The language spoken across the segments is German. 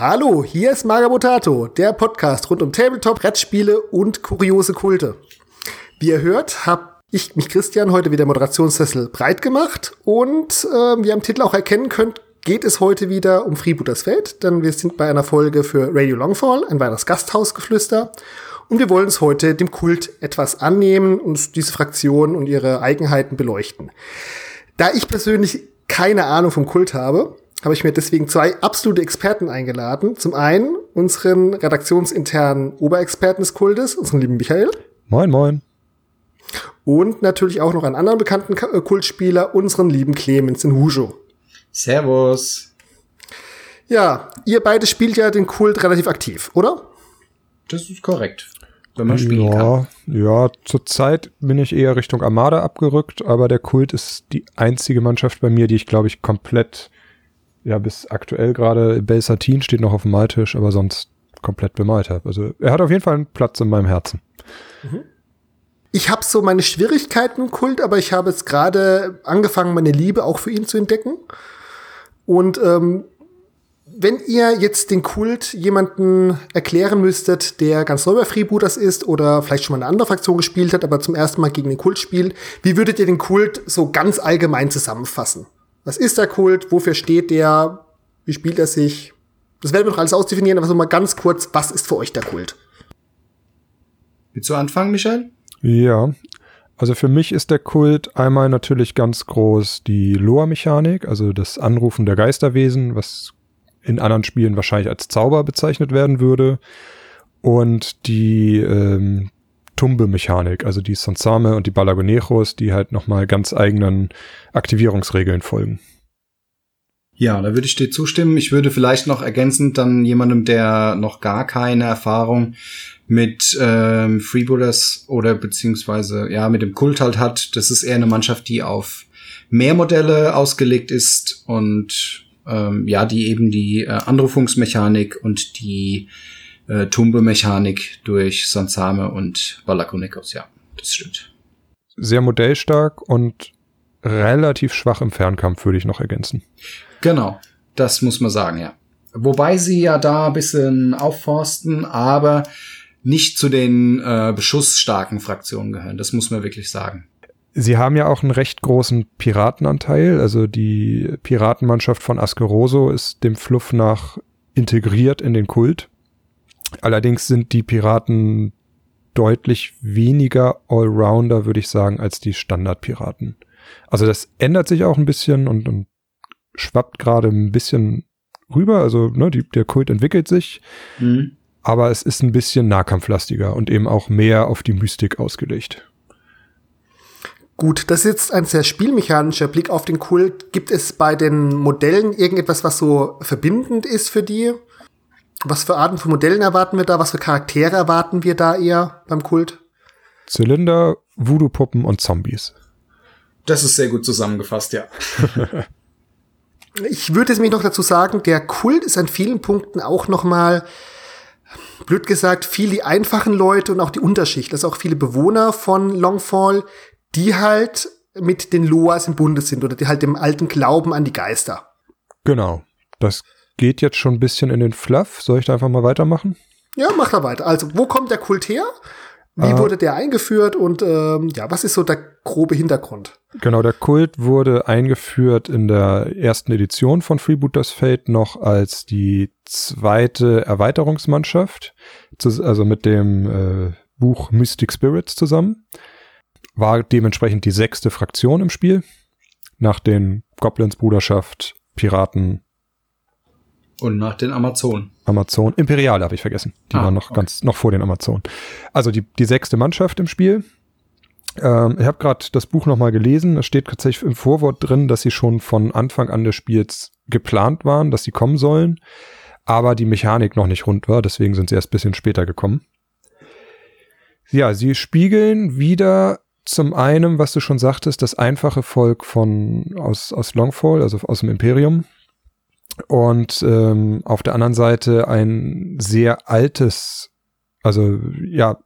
Hallo, hier ist Magabotato, der Podcast rund um Tabletop, Brettspiele und kuriose Kulte. Wie ihr hört, habe ich mich Christian heute wieder Moderationssessel breit gemacht und äh, wie ihr am Titel auch erkennen könnt, geht es heute wieder um Freebooters Feld, denn wir sind bei einer Folge für Radio Longfall, ein weiteres Gasthausgeflüster. Und wir wollen uns heute dem Kult etwas annehmen und diese Fraktion und ihre Eigenheiten beleuchten. Da ich persönlich keine Ahnung vom Kult habe, habe ich mir deswegen zwei absolute Experten eingeladen. Zum einen unseren redaktionsinternen Oberexperten des Kultes, unseren lieben Michael. Moin, moin. Und natürlich auch noch einen anderen bekannten äh, Kultspieler, unseren lieben Clemens in Hujo. Servus. Ja, ihr beide spielt ja den Kult relativ aktiv, oder? Das ist korrekt. Wenn man spielen ja, kann. Ja, zurzeit bin ich eher Richtung Armada abgerückt, aber der Kult ist die einzige Mannschaft bei mir, die ich, glaube ich, komplett ja, bis aktuell gerade Belsatin steht noch auf dem Maltisch, aber sonst komplett bemalt habe. Also er hat auf jeden Fall einen Platz in meinem Herzen. Mhm. Ich habe so meine Schwierigkeiten im Kult, aber ich habe jetzt gerade angefangen, meine Liebe auch für ihn zu entdecken. Und ähm, wenn ihr jetzt den Kult jemanden erklären müsstet, der ganz neu bei Freebooters ist oder vielleicht schon mal eine andere Fraktion gespielt hat, aber zum ersten Mal gegen den Kult spielt, wie würdet ihr den Kult so ganz allgemein zusammenfassen? Was ist der Kult? Wofür steht der? Wie spielt er sich? Das werden wir noch alles ausdefinieren, aber so mal ganz kurz, was ist für euch der Kult? Willst du anfangen, Michael? Ja, also für mich ist der Kult einmal natürlich ganz groß die Loa-Mechanik, also das Anrufen der Geisterwesen, was in anderen Spielen wahrscheinlich als Zauber bezeichnet werden würde. Und die ähm, Tumbe-Mechanik, also die Sansame und die Balagonejos, die halt nochmal ganz eigenen Aktivierungsregeln folgen. Ja, da würde ich dir zustimmen. Ich würde vielleicht noch ergänzend dann jemandem, der noch gar keine Erfahrung mit ähm, Freebooters oder beziehungsweise ja mit dem Kult halt hat. Das ist eher eine Mannschaft, die auf mehr Modelle ausgelegt ist und ähm, ja, die eben die äh, Anrufungsmechanik und die äh, Tumbe-Mechanik durch Sansame und Balakonekos, ja, das stimmt. Sehr modellstark und relativ schwach im Fernkampf, würde ich noch ergänzen. Genau, das muss man sagen, ja. Wobei sie ja da ein bisschen aufforsten, aber nicht zu den äh, beschussstarken Fraktionen gehören. Das muss man wirklich sagen. Sie haben ja auch einen recht großen Piratenanteil. Also die Piratenmannschaft von Askeroso ist dem Fluff nach integriert in den Kult. Allerdings sind die Piraten deutlich weniger Allrounder, würde ich sagen, als die Standardpiraten. Also das ändert sich auch ein bisschen und, und schwappt gerade ein bisschen rüber. Also ne, die, der Kult entwickelt sich, mhm. aber es ist ein bisschen nahkampflastiger und eben auch mehr auf die Mystik ausgelegt. Gut, das ist jetzt ein sehr spielmechanischer Blick auf den Kult. Gibt es bei den Modellen irgendetwas, was so verbindend ist für die? Was für Arten von Modellen erwarten wir da? Was für Charaktere erwarten wir da eher beim Kult? Zylinder, Voodoo-Puppen und Zombies. Das ist sehr gut zusammengefasst, ja. ich würde es mich noch dazu sagen, der Kult ist an vielen Punkten auch noch mal blöd gesagt, viel die einfachen Leute und auch die Unterschicht, also auch viele Bewohner von Longfall, die halt mit den Loas im Bunde sind oder die halt dem alten Glauben an die Geister. Genau. Das geht jetzt schon ein bisschen in den Fluff. Soll ich da einfach mal weitermachen? Ja, mach da weiter. Also, wo kommt der Kult her? Wie äh, wurde der eingeführt und ähm, ja, was ist so der grobe Hintergrund? Genau, der Kult wurde eingeführt in der ersten Edition von Freebooters Fate noch als die zweite Erweiterungsmannschaft, also mit dem äh, Buch Mystic Spirits zusammen. War dementsprechend die sechste Fraktion im Spiel. Nach den Goblins Bruderschaft, Piraten, und nach den Amazonen. Amazon, Imperiale habe ich vergessen. Die ah, waren noch okay. ganz, noch vor den Amazonen. Also die, die sechste Mannschaft im Spiel. Ähm, ich habe gerade das Buch nochmal gelesen. Es steht tatsächlich im Vorwort drin, dass sie schon von Anfang an des Spiels geplant waren, dass sie kommen sollen. Aber die Mechanik noch nicht rund war, deswegen sind sie erst bisschen später gekommen. Ja, sie spiegeln wieder zum einen, was du schon sagtest, das einfache Volk von aus, aus Longfall, also aus dem Imperium, und ähm, auf der anderen Seite ein sehr altes, also ja,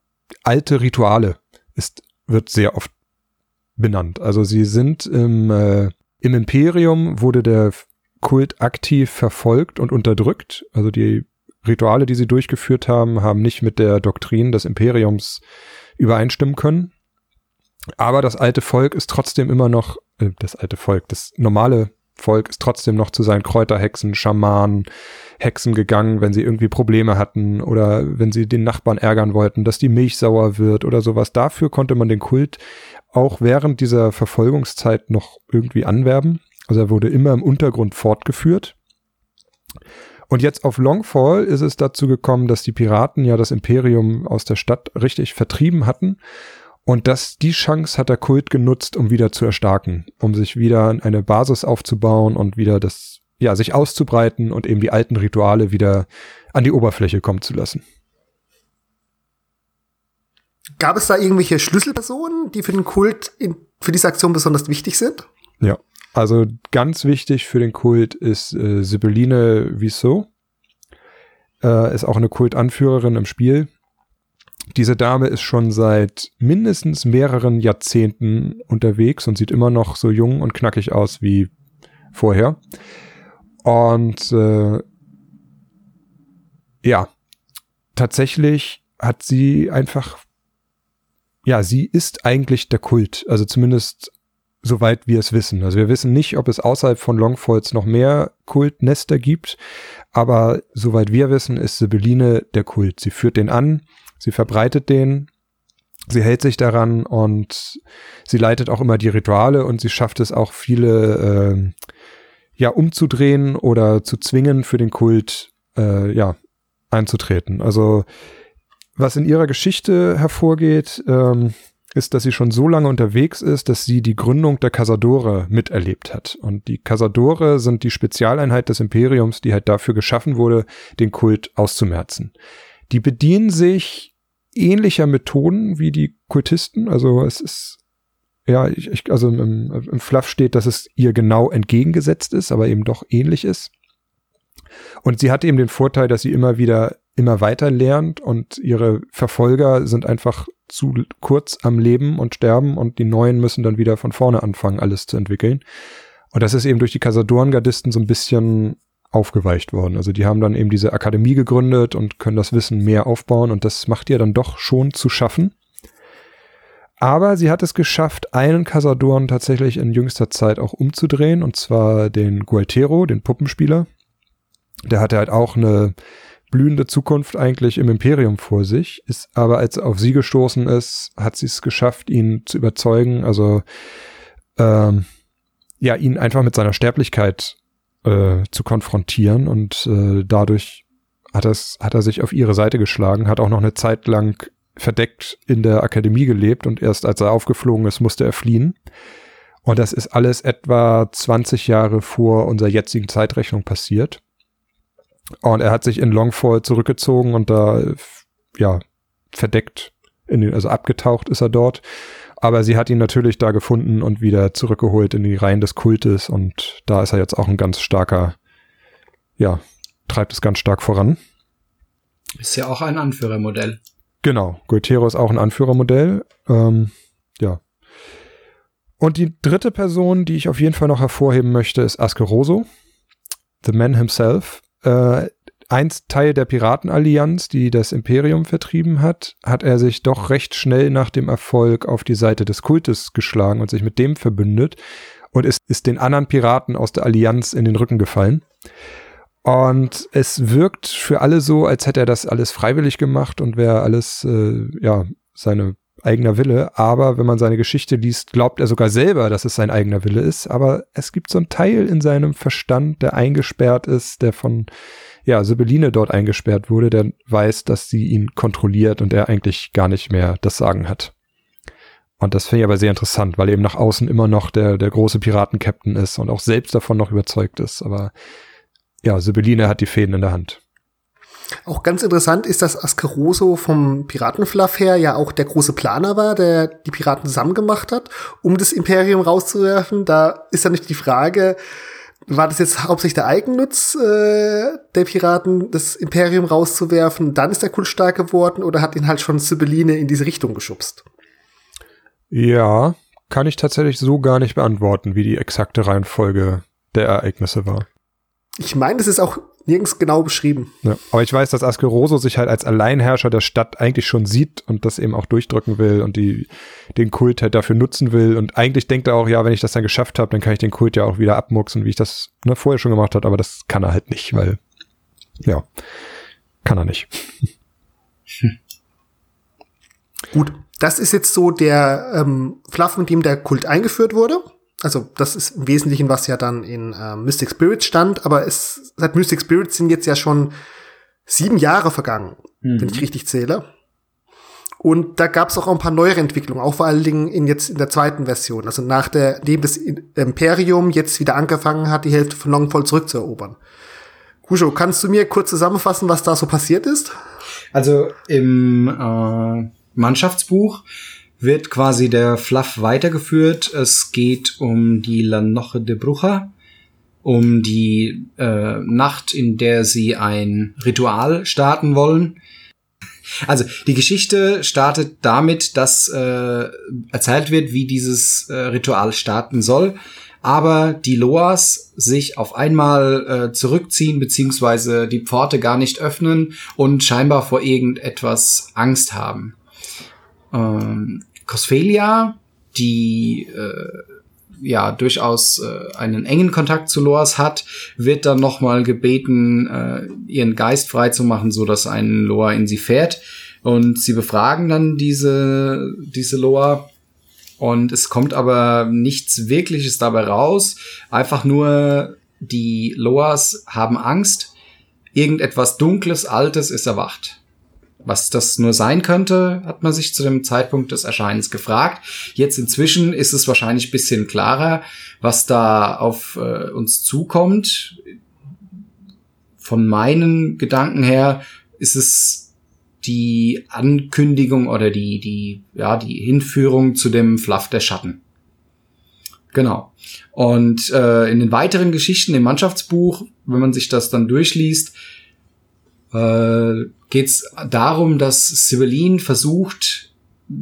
alte Rituale ist, wird sehr oft benannt. Also sie sind im, äh, im Imperium wurde der Kult aktiv verfolgt und unterdrückt. Also die Rituale, die sie durchgeführt haben, haben nicht mit der Doktrin des Imperiums übereinstimmen können. Aber das alte Volk ist trotzdem immer noch, äh, das alte Volk, das normale Volk ist trotzdem noch zu seinen Kräuterhexen, Schamanen, Hexen gegangen, wenn sie irgendwie Probleme hatten oder wenn sie den Nachbarn ärgern wollten, dass die Milch sauer wird oder sowas. Dafür konnte man den Kult auch während dieser Verfolgungszeit noch irgendwie anwerben. Also er wurde immer im Untergrund fortgeführt. Und jetzt auf Longfall ist es dazu gekommen, dass die Piraten ja das Imperium aus der Stadt richtig vertrieben hatten. Und das, die Chance hat der Kult genutzt, um wieder zu erstarken, um sich wieder eine Basis aufzubauen und wieder das, ja, sich auszubreiten und eben die alten Rituale wieder an die Oberfläche kommen zu lassen. Gab es da irgendwelche Schlüsselpersonen, die für den Kult in, für diese Aktion besonders wichtig sind? Ja, also ganz wichtig für den Kult ist äh, Sibylline Wieso. Äh, ist auch eine Kultanführerin im Spiel. Diese Dame ist schon seit mindestens mehreren Jahrzehnten unterwegs und sieht immer noch so jung und knackig aus wie vorher. Und äh, ja, tatsächlich hat sie einfach ja, sie ist eigentlich der Kult. Also zumindest soweit wir es wissen. Also wir wissen nicht, ob es außerhalb von Longfalls noch mehr Kultnester gibt, aber soweit wir wissen, ist Sibylline der Kult. Sie führt den an, sie verbreitet den, sie hält sich daran und sie leitet auch immer die Rituale und sie schafft es auch viele äh, ja umzudrehen oder zu zwingen für den Kult äh, ja einzutreten. Also was in ihrer Geschichte hervorgeht, ähm, ist, dass sie schon so lange unterwegs ist, dass sie die Gründung der Casadore miterlebt hat. Und die Casadore sind die Spezialeinheit des Imperiums, die halt dafür geschaffen wurde, den Kult auszumerzen. Die bedienen sich ähnlicher Methoden wie die Kultisten. Also es ist, ja, ich, ich, also im, im Fluff steht, dass es ihr genau entgegengesetzt ist, aber eben doch ähnlich ist. Und sie hat eben den Vorteil, dass sie immer wieder immer weiter lernt und ihre Verfolger sind einfach zu kurz am Leben und sterben und die Neuen müssen dann wieder von vorne anfangen, alles zu entwickeln. Und das ist eben durch die Casadoren-Gardisten so ein bisschen aufgeweicht worden. Also die haben dann eben diese Akademie gegründet und können das Wissen mehr aufbauen und das macht ihr dann doch schon zu schaffen. Aber sie hat es geschafft, einen Casadoren tatsächlich in jüngster Zeit auch umzudrehen und zwar den Gualtero, den Puppenspieler. Der hatte halt auch eine blühende Zukunft eigentlich im Imperium vor sich, ist aber als er auf sie gestoßen ist, hat sie es geschafft, ihn zu überzeugen, also ähm, ja, ihn einfach mit seiner Sterblichkeit äh, zu konfrontieren und äh, dadurch hat, es, hat er sich auf ihre Seite geschlagen, hat auch noch eine Zeit lang verdeckt in der Akademie gelebt und erst als er aufgeflogen ist, musste er fliehen. Und das ist alles etwa 20 Jahre vor unserer jetzigen Zeitrechnung passiert. Und er hat sich in Longfall zurückgezogen und da, ja, verdeckt, in den, also abgetaucht ist er dort. Aber sie hat ihn natürlich da gefunden und wieder zurückgeholt in die Reihen des Kultes und da ist er jetzt auch ein ganz starker, ja, treibt es ganz stark voran. Ist ja auch ein Anführermodell. Genau, Gualtero ist auch ein Anführermodell. Ähm, ja. Und die dritte Person, die ich auf jeden Fall noch hervorheben möchte, ist Askeroso, the man himself äh, einst Teil der Piratenallianz, die das Imperium vertrieben hat, hat er sich doch recht schnell nach dem Erfolg auf die Seite des Kultes geschlagen und sich mit dem verbündet und ist, ist den anderen Piraten aus der Allianz in den Rücken gefallen. Und es wirkt für alle so, als hätte er das alles freiwillig gemacht und wäre alles, äh, ja, seine eigener Wille, aber wenn man seine Geschichte liest, glaubt er sogar selber, dass es sein eigener Wille ist, aber es gibt so einen Teil in seinem Verstand, der eingesperrt ist, der von ja, Sibylline dort eingesperrt wurde, der weiß, dass sie ihn kontrolliert und er eigentlich gar nicht mehr das Sagen hat. Und das finde ich aber sehr interessant, weil eben nach außen immer noch der, der große Piratenkapitän ist und auch selbst davon noch überzeugt ist. Aber ja, Sibylline hat die Fäden in der Hand. Auch ganz interessant ist, dass Ascaroso vom Piratenfluff her ja auch der große Planer war, der die Piraten zusammen gemacht hat, um das Imperium rauszuwerfen. Da ist ja nicht die Frage, war das jetzt hauptsächlich der Eigennutz äh, der Piraten, das Imperium rauszuwerfen, dann ist der Kult stark geworden oder hat ihn halt schon Sibylline in diese Richtung geschubst? Ja, kann ich tatsächlich so gar nicht beantworten, wie die exakte Reihenfolge der Ereignisse war. Ich meine, das ist auch nirgends genau beschrieben. Ja, aber ich weiß, dass Askeroso sich halt als Alleinherrscher der Stadt eigentlich schon sieht und das eben auch durchdrücken will und die, den Kult halt dafür nutzen will. Und eigentlich denkt er auch, ja, wenn ich das dann geschafft habe, dann kann ich den Kult ja auch wieder abmuxen, wie ich das ne, vorher schon gemacht habe, aber das kann er halt nicht, weil, ja, kann er nicht. Hm. Gut, das ist jetzt so der ähm, Fluff, mit dem der Kult eingeführt wurde. Also das ist im Wesentlichen, was ja dann in äh, Mystic Spirits stand, aber es seit Mystic Spirits sind jetzt ja schon sieben Jahre vergangen, mhm. wenn ich richtig zähle. Und da gab es auch ein paar neuere Entwicklungen, auch vor allen Dingen in jetzt in der zweiten Version, also nach der, dem das Imperium jetzt wieder angefangen hat, die Hälfte von Longfall zurückzuerobern. Kusho, kannst du mir kurz zusammenfassen, was da so passiert ist? Also im äh, Mannschaftsbuch wird quasi der Fluff weitergeführt. Es geht um die Lanoche de Brucha, um die äh, Nacht, in der sie ein Ritual starten wollen. Also die Geschichte startet damit, dass äh, erzählt wird, wie dieses äh, Ritual starten soll, aber die Loas sich auf einmal äh, zurückziehen beziehungsweise die Pforte gar nicht öffnen und scheinbar vor irgendetwas Angst haben. Ähm, Cosphelia, die äh, ja durchaus äh, einen engen Kontakt zu Loas hat, wird dann nochmal gebeten, äh, ihren Geist frei zu machen, so dass ein Loa in sie fährt. Und sie befragen dann diese, diese Loa. Und es kommt aber nichts Wirkliches dabei raus. Einfach nur die Loas haben Angst. Irgendetwas Dunkles, Altes ist erwacht. Was das nur sein könnte, hat man sich zu dem Zeitpunkt des Erscheinens gefragt. Jetzt inzwischen ist es wahrscheinlich bisschen klarer, was da auf äh, uns zukommt. Von meinen Gedanken her ist es die Ankündigung oder die, die, ja, die Hinführung zu dem Fluff der Schatten. Genau. Und äh, in den weiteren Geschichten im Mannschaftsbuch, wenn man sich das dann durchliest, äh, geht es darum, dass Sibylline versucht,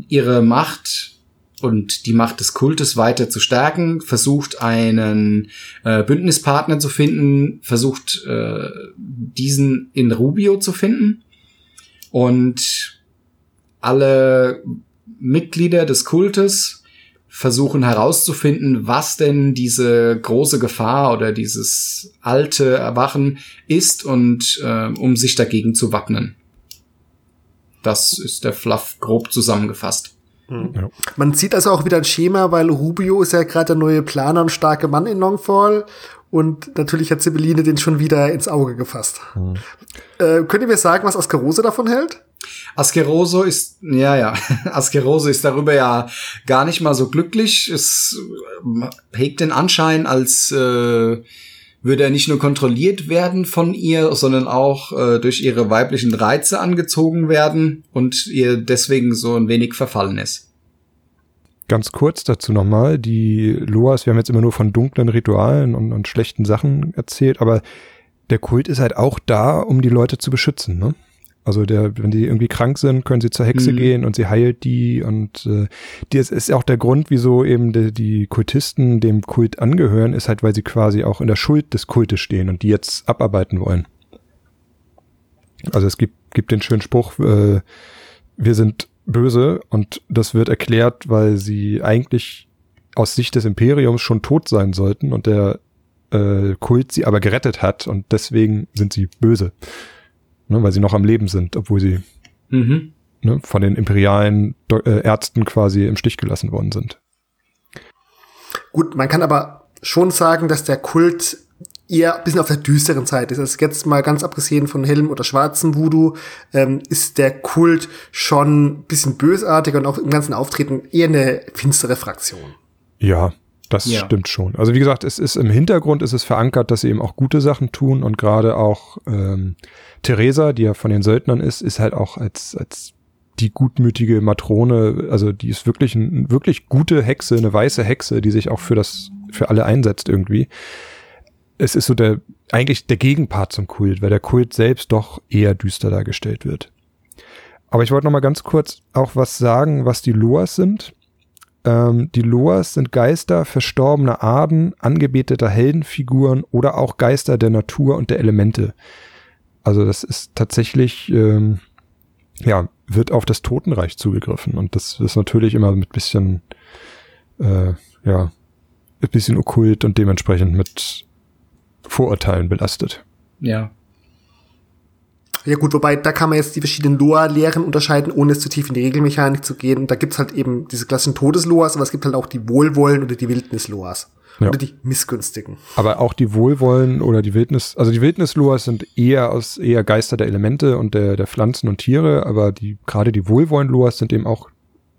ihre Macht und die Macht des Kultes weiter zu stärken, versucht einen äh, Bündnispartner zu finden, versucht äh, diesen in Rubio zu finden. Und alle Mitglieder des Kultes versuchen herauszufinden, was denn diese große Gefahr oder dieses alte Erwachen ist und äh, um sich dagegen zu wappnen. Das ist der Fluff grob zusammengefasst. Hm. Ja. Man sieht also auch wieder ein Schema, weil Rubio ist ja gerade der neue Planer und starke Mann in Longfall und natürlich hat Sibylline den schon wieder ins Auge gefasst. Hm. Äh, könnt ihr mir sagen, was Askerose davon hält? Askeroso ist, ja, ja, Askeroso ist darüber ja gar nicht mal so glücklich. Es äh, hegt den Anschein, als äh, würde er nicht nur kontrolliert werden von ihr, sondern auch äh, durch ihre weiblichen Reize angezogen werden und ihr deswegen so ein wenig verfallen ist. Ganz kurz dazu nochmal, die Loas, wir haben jetzt immer nur von dunklen Ritualen und, und schlechten Sachen erzählt, aber der Kult ist halt auch da, um die Leute zu beschützen, ne? Also der, wenn die irgendwie krank sind, können sie zur Hexe mhm. gehen und sie heilt die und äh, das ist auch der Grund, wieso eben die, die Kultisten dem Kult angehören, ist halt, weil sie quasi auch in der Schuld des Kultes stehen und die jetzt abarbeiten wollen. Also es gibt, gibt den schönen Spruch, äh, wir sind böse und das wird erklärt, weil sie eigentlich aus Sicht des Imperiums schon tot sein sollten und der äh, Kult sie aber gerettet hat und deswegen sind sie böse ne, weil sie noch am Leben sind, obwohl sie mhm. ne, von den imperialen äh, Ärzten quasi im Stich gelassen worden sind. Gut, man kann aber schon sagen, dass der Kult eher ein bisschen auf der düsteren Seite ist. Also jetzt mal ganz abgesehen von hellem oder schwarzem Voodoo, ähm, ist der Kult schon ein bisschen bösartiger und auch im ganzen Auftreten eher eine finstere Fraktion. Ja, das ja. stimmt schon. Also wie gesagt, es ist im Hintergrund ist es verankert, dass sie eben auch gute Sachen tun und gerade auch ähm, Theresa, die ja von den Söldnern ist, ist halt auch als als die gutmütige Matrone, also die ist wirklich eine wirklich gute Hexe, eine weiße Hexe, die sich auch für das für alle einsetzt irgendwie. Es ist so der eigentlich der Gegenpart zum Kult, weil der Kult selbst doch eher düster dargestellt wird. Aber ich wollte noch mal ganz kurz auch was sagen, was die Loas sind ähm, die Loas sind Geister verstorbener Aden, angebeteter Heldenfiguren oder auch Geister der Natur und der Elemente. Also das ist tatsächlich, ähm, ja, wird auf das Totenreich zugegriffen. Und das ist natürlich immer mit bisschen, äh, ja, ein bisschen okkult und dementsprechend mit Vorurteilen belastet. Ja. Ja gut, wobei da kann man jetzt die verschiedenen Loa-Lehren unterscheiden, ohne es zu tief in die Regelmechanik zu gehen. Und da gibt's halt eben diese klassischen Todesloas, aber es gibt halt auch die Wohlwollen oder die Wildnis-Loas. Ja. Oder die missgünstigen. Aber auch die Wohlwollen oder die Wildnis, also die Wildnis-Loas sind eher aus eher Geister der Elemente und der, der Pflanzen und Tiere, aber die, gerade die Wohlwollen-Loas sind eben auch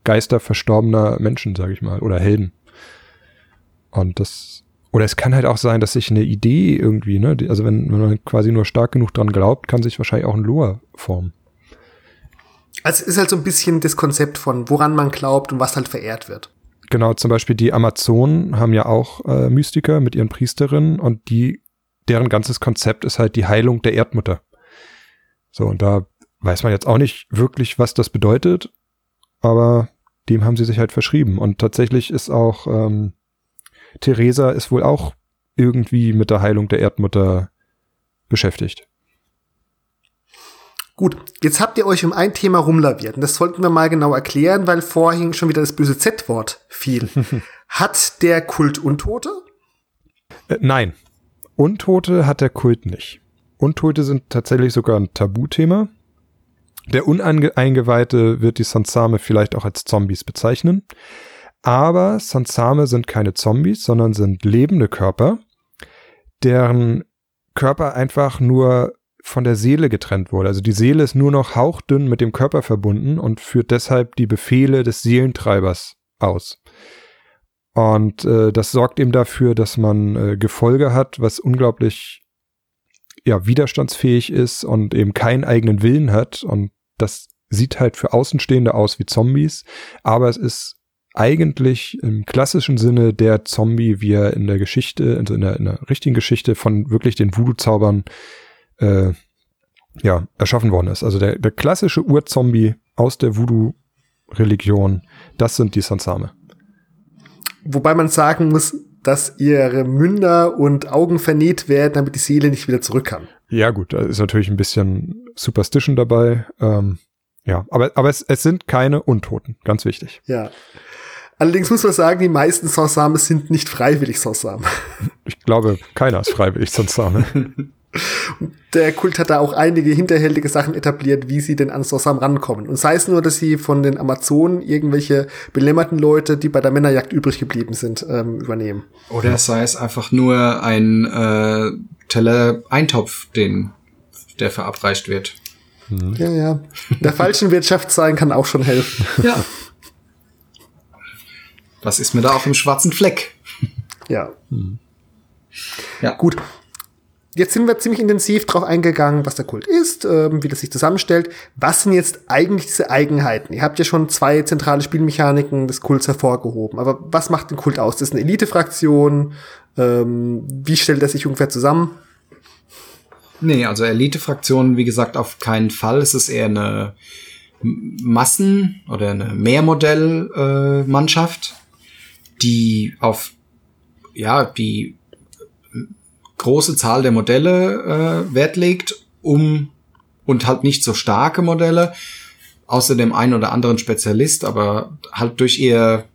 Geister verstorbener Menschen, sage ich mal, oder Helden. Und das, oder es kann halt auch sein, dass sich eine Idee irgendwie, ne, also wenn, wenn man quasi nur stark genug dran glaubt, kann sich wahrscheinlich auch ein Loa formen. Also es ist halt so ein bisschen das Konzept von, woran man glaubt und was halt verehrt wird. Genau, zum Beispiel die Amazonen haben ja auch äh, Mystiker mit ihren Priesterinnen und die, deren ganzes Konzept ist halt die Heilung der Erdmutter. So, und da weiß man jetzt auch nicht wirklich, was das bedeutet, aber dem haben sie sich halt verschrieben. Und tatsächlich ist auch ähm, Theresa ist wohl auch irgendwie mit der Heilung der Erdmutter beschäftigt. Gut, jetzt habt ihr euch um ein Thema rumlaviert und das sollten wir mal genau erklären, weil vorhin schon wieder das böse Z-Wort fiel. hat der Kult Untote? Äh, nein, Untote hat der Kult nicht. Untote sind tatsächlich sogar ein Tabuthema. Der Uneingeweihte wird die Sansame vielleicht auch als Zombies bezeichnen. Aber Sansame sind keine Zombies, sondern sind lebende Körper, deren Körper einfach nur von der Seele getrennt wurde. Also die Seele ist nur noch hauchdünn mit dem Körper verbunden und führt deshalb die Befehle des Seelentreibers aus. Und äh, das sorgt eben dafür, dass man äh, Gefolge hat, was unglaublich ja, widerstandsfähig ist und eben keinen eigenen Willen hat. Und das sieht halt für Außenstehende aus wie Zombies, aber es ist eigentlich im klassischen Sinne der Zombie, wie er in der Geschichte, also in der, in der richtigen Geschichte von wirklich den Voodoo-Zaubern äh, ja, erschaffen worden ist. Also der, der klassische Urzombie aus der Voodoo-Religion, das sind die Sansame. Wobei man sagen muss, dass ihre Münder und Augen vernäht werden, damit die Seele nicht wieder zurück kann. Ja, gut, da ist natürlich ein bisschen Superstition dabei. Ähm, ja, aber, aber es, es sind keine Untoten, ganz wichtig. Ja. Allerdings muss man sagen, die meisten Sansame sind nicht freiwillig Sansame. Ich glaube, keiner ist freiwillig Sansame. Der Kult hat da auch einige hinterhältige Sachen etabliert, wie sie denn an Sansam rankommen. Und sei es nur, dass sie von den Amazonen irgendwelche belämmerten Leute, die bei der Männerjagd übrig geblieben sind, ähm, übernehmen. Oder sei es einfach nur ein äh, Teller Eintopf, den der verabreicht wird. Mhm. Ja, ja. Der falschen Wirtschaft sein kann auch schon helfen. Ja. Was ist mir da auf dem schwarzen Fleck? Ja. Hm. Ja. Gut. Jetzt sind wir ziemlich intensiv drauf eingegangen, was der Kult ist, ähm, wie das sich zusammenstellt. Was sind jetzt eigentlich diese Eigenheiten? Ihr habt ja schon zwei zentrale Spielmechaniken des Kults hervorgehoben. Aber was macht den Kult aus? Das ist eine Elite-Fraktion. Ähm, wie stellt er sich ungefähr zusammen? Nee, also Elite-Fraktion, wie gesagt, auf keinen Fall. Es ist eher eine Massen- oder eine Mehrmodell-Mannschaft. Die auf ja die große Zahl der Modelle äh, Wert legt, um und halt nicht so starke Modelle, außer dem einen oder anderen Spezialist, aber halt durch ihr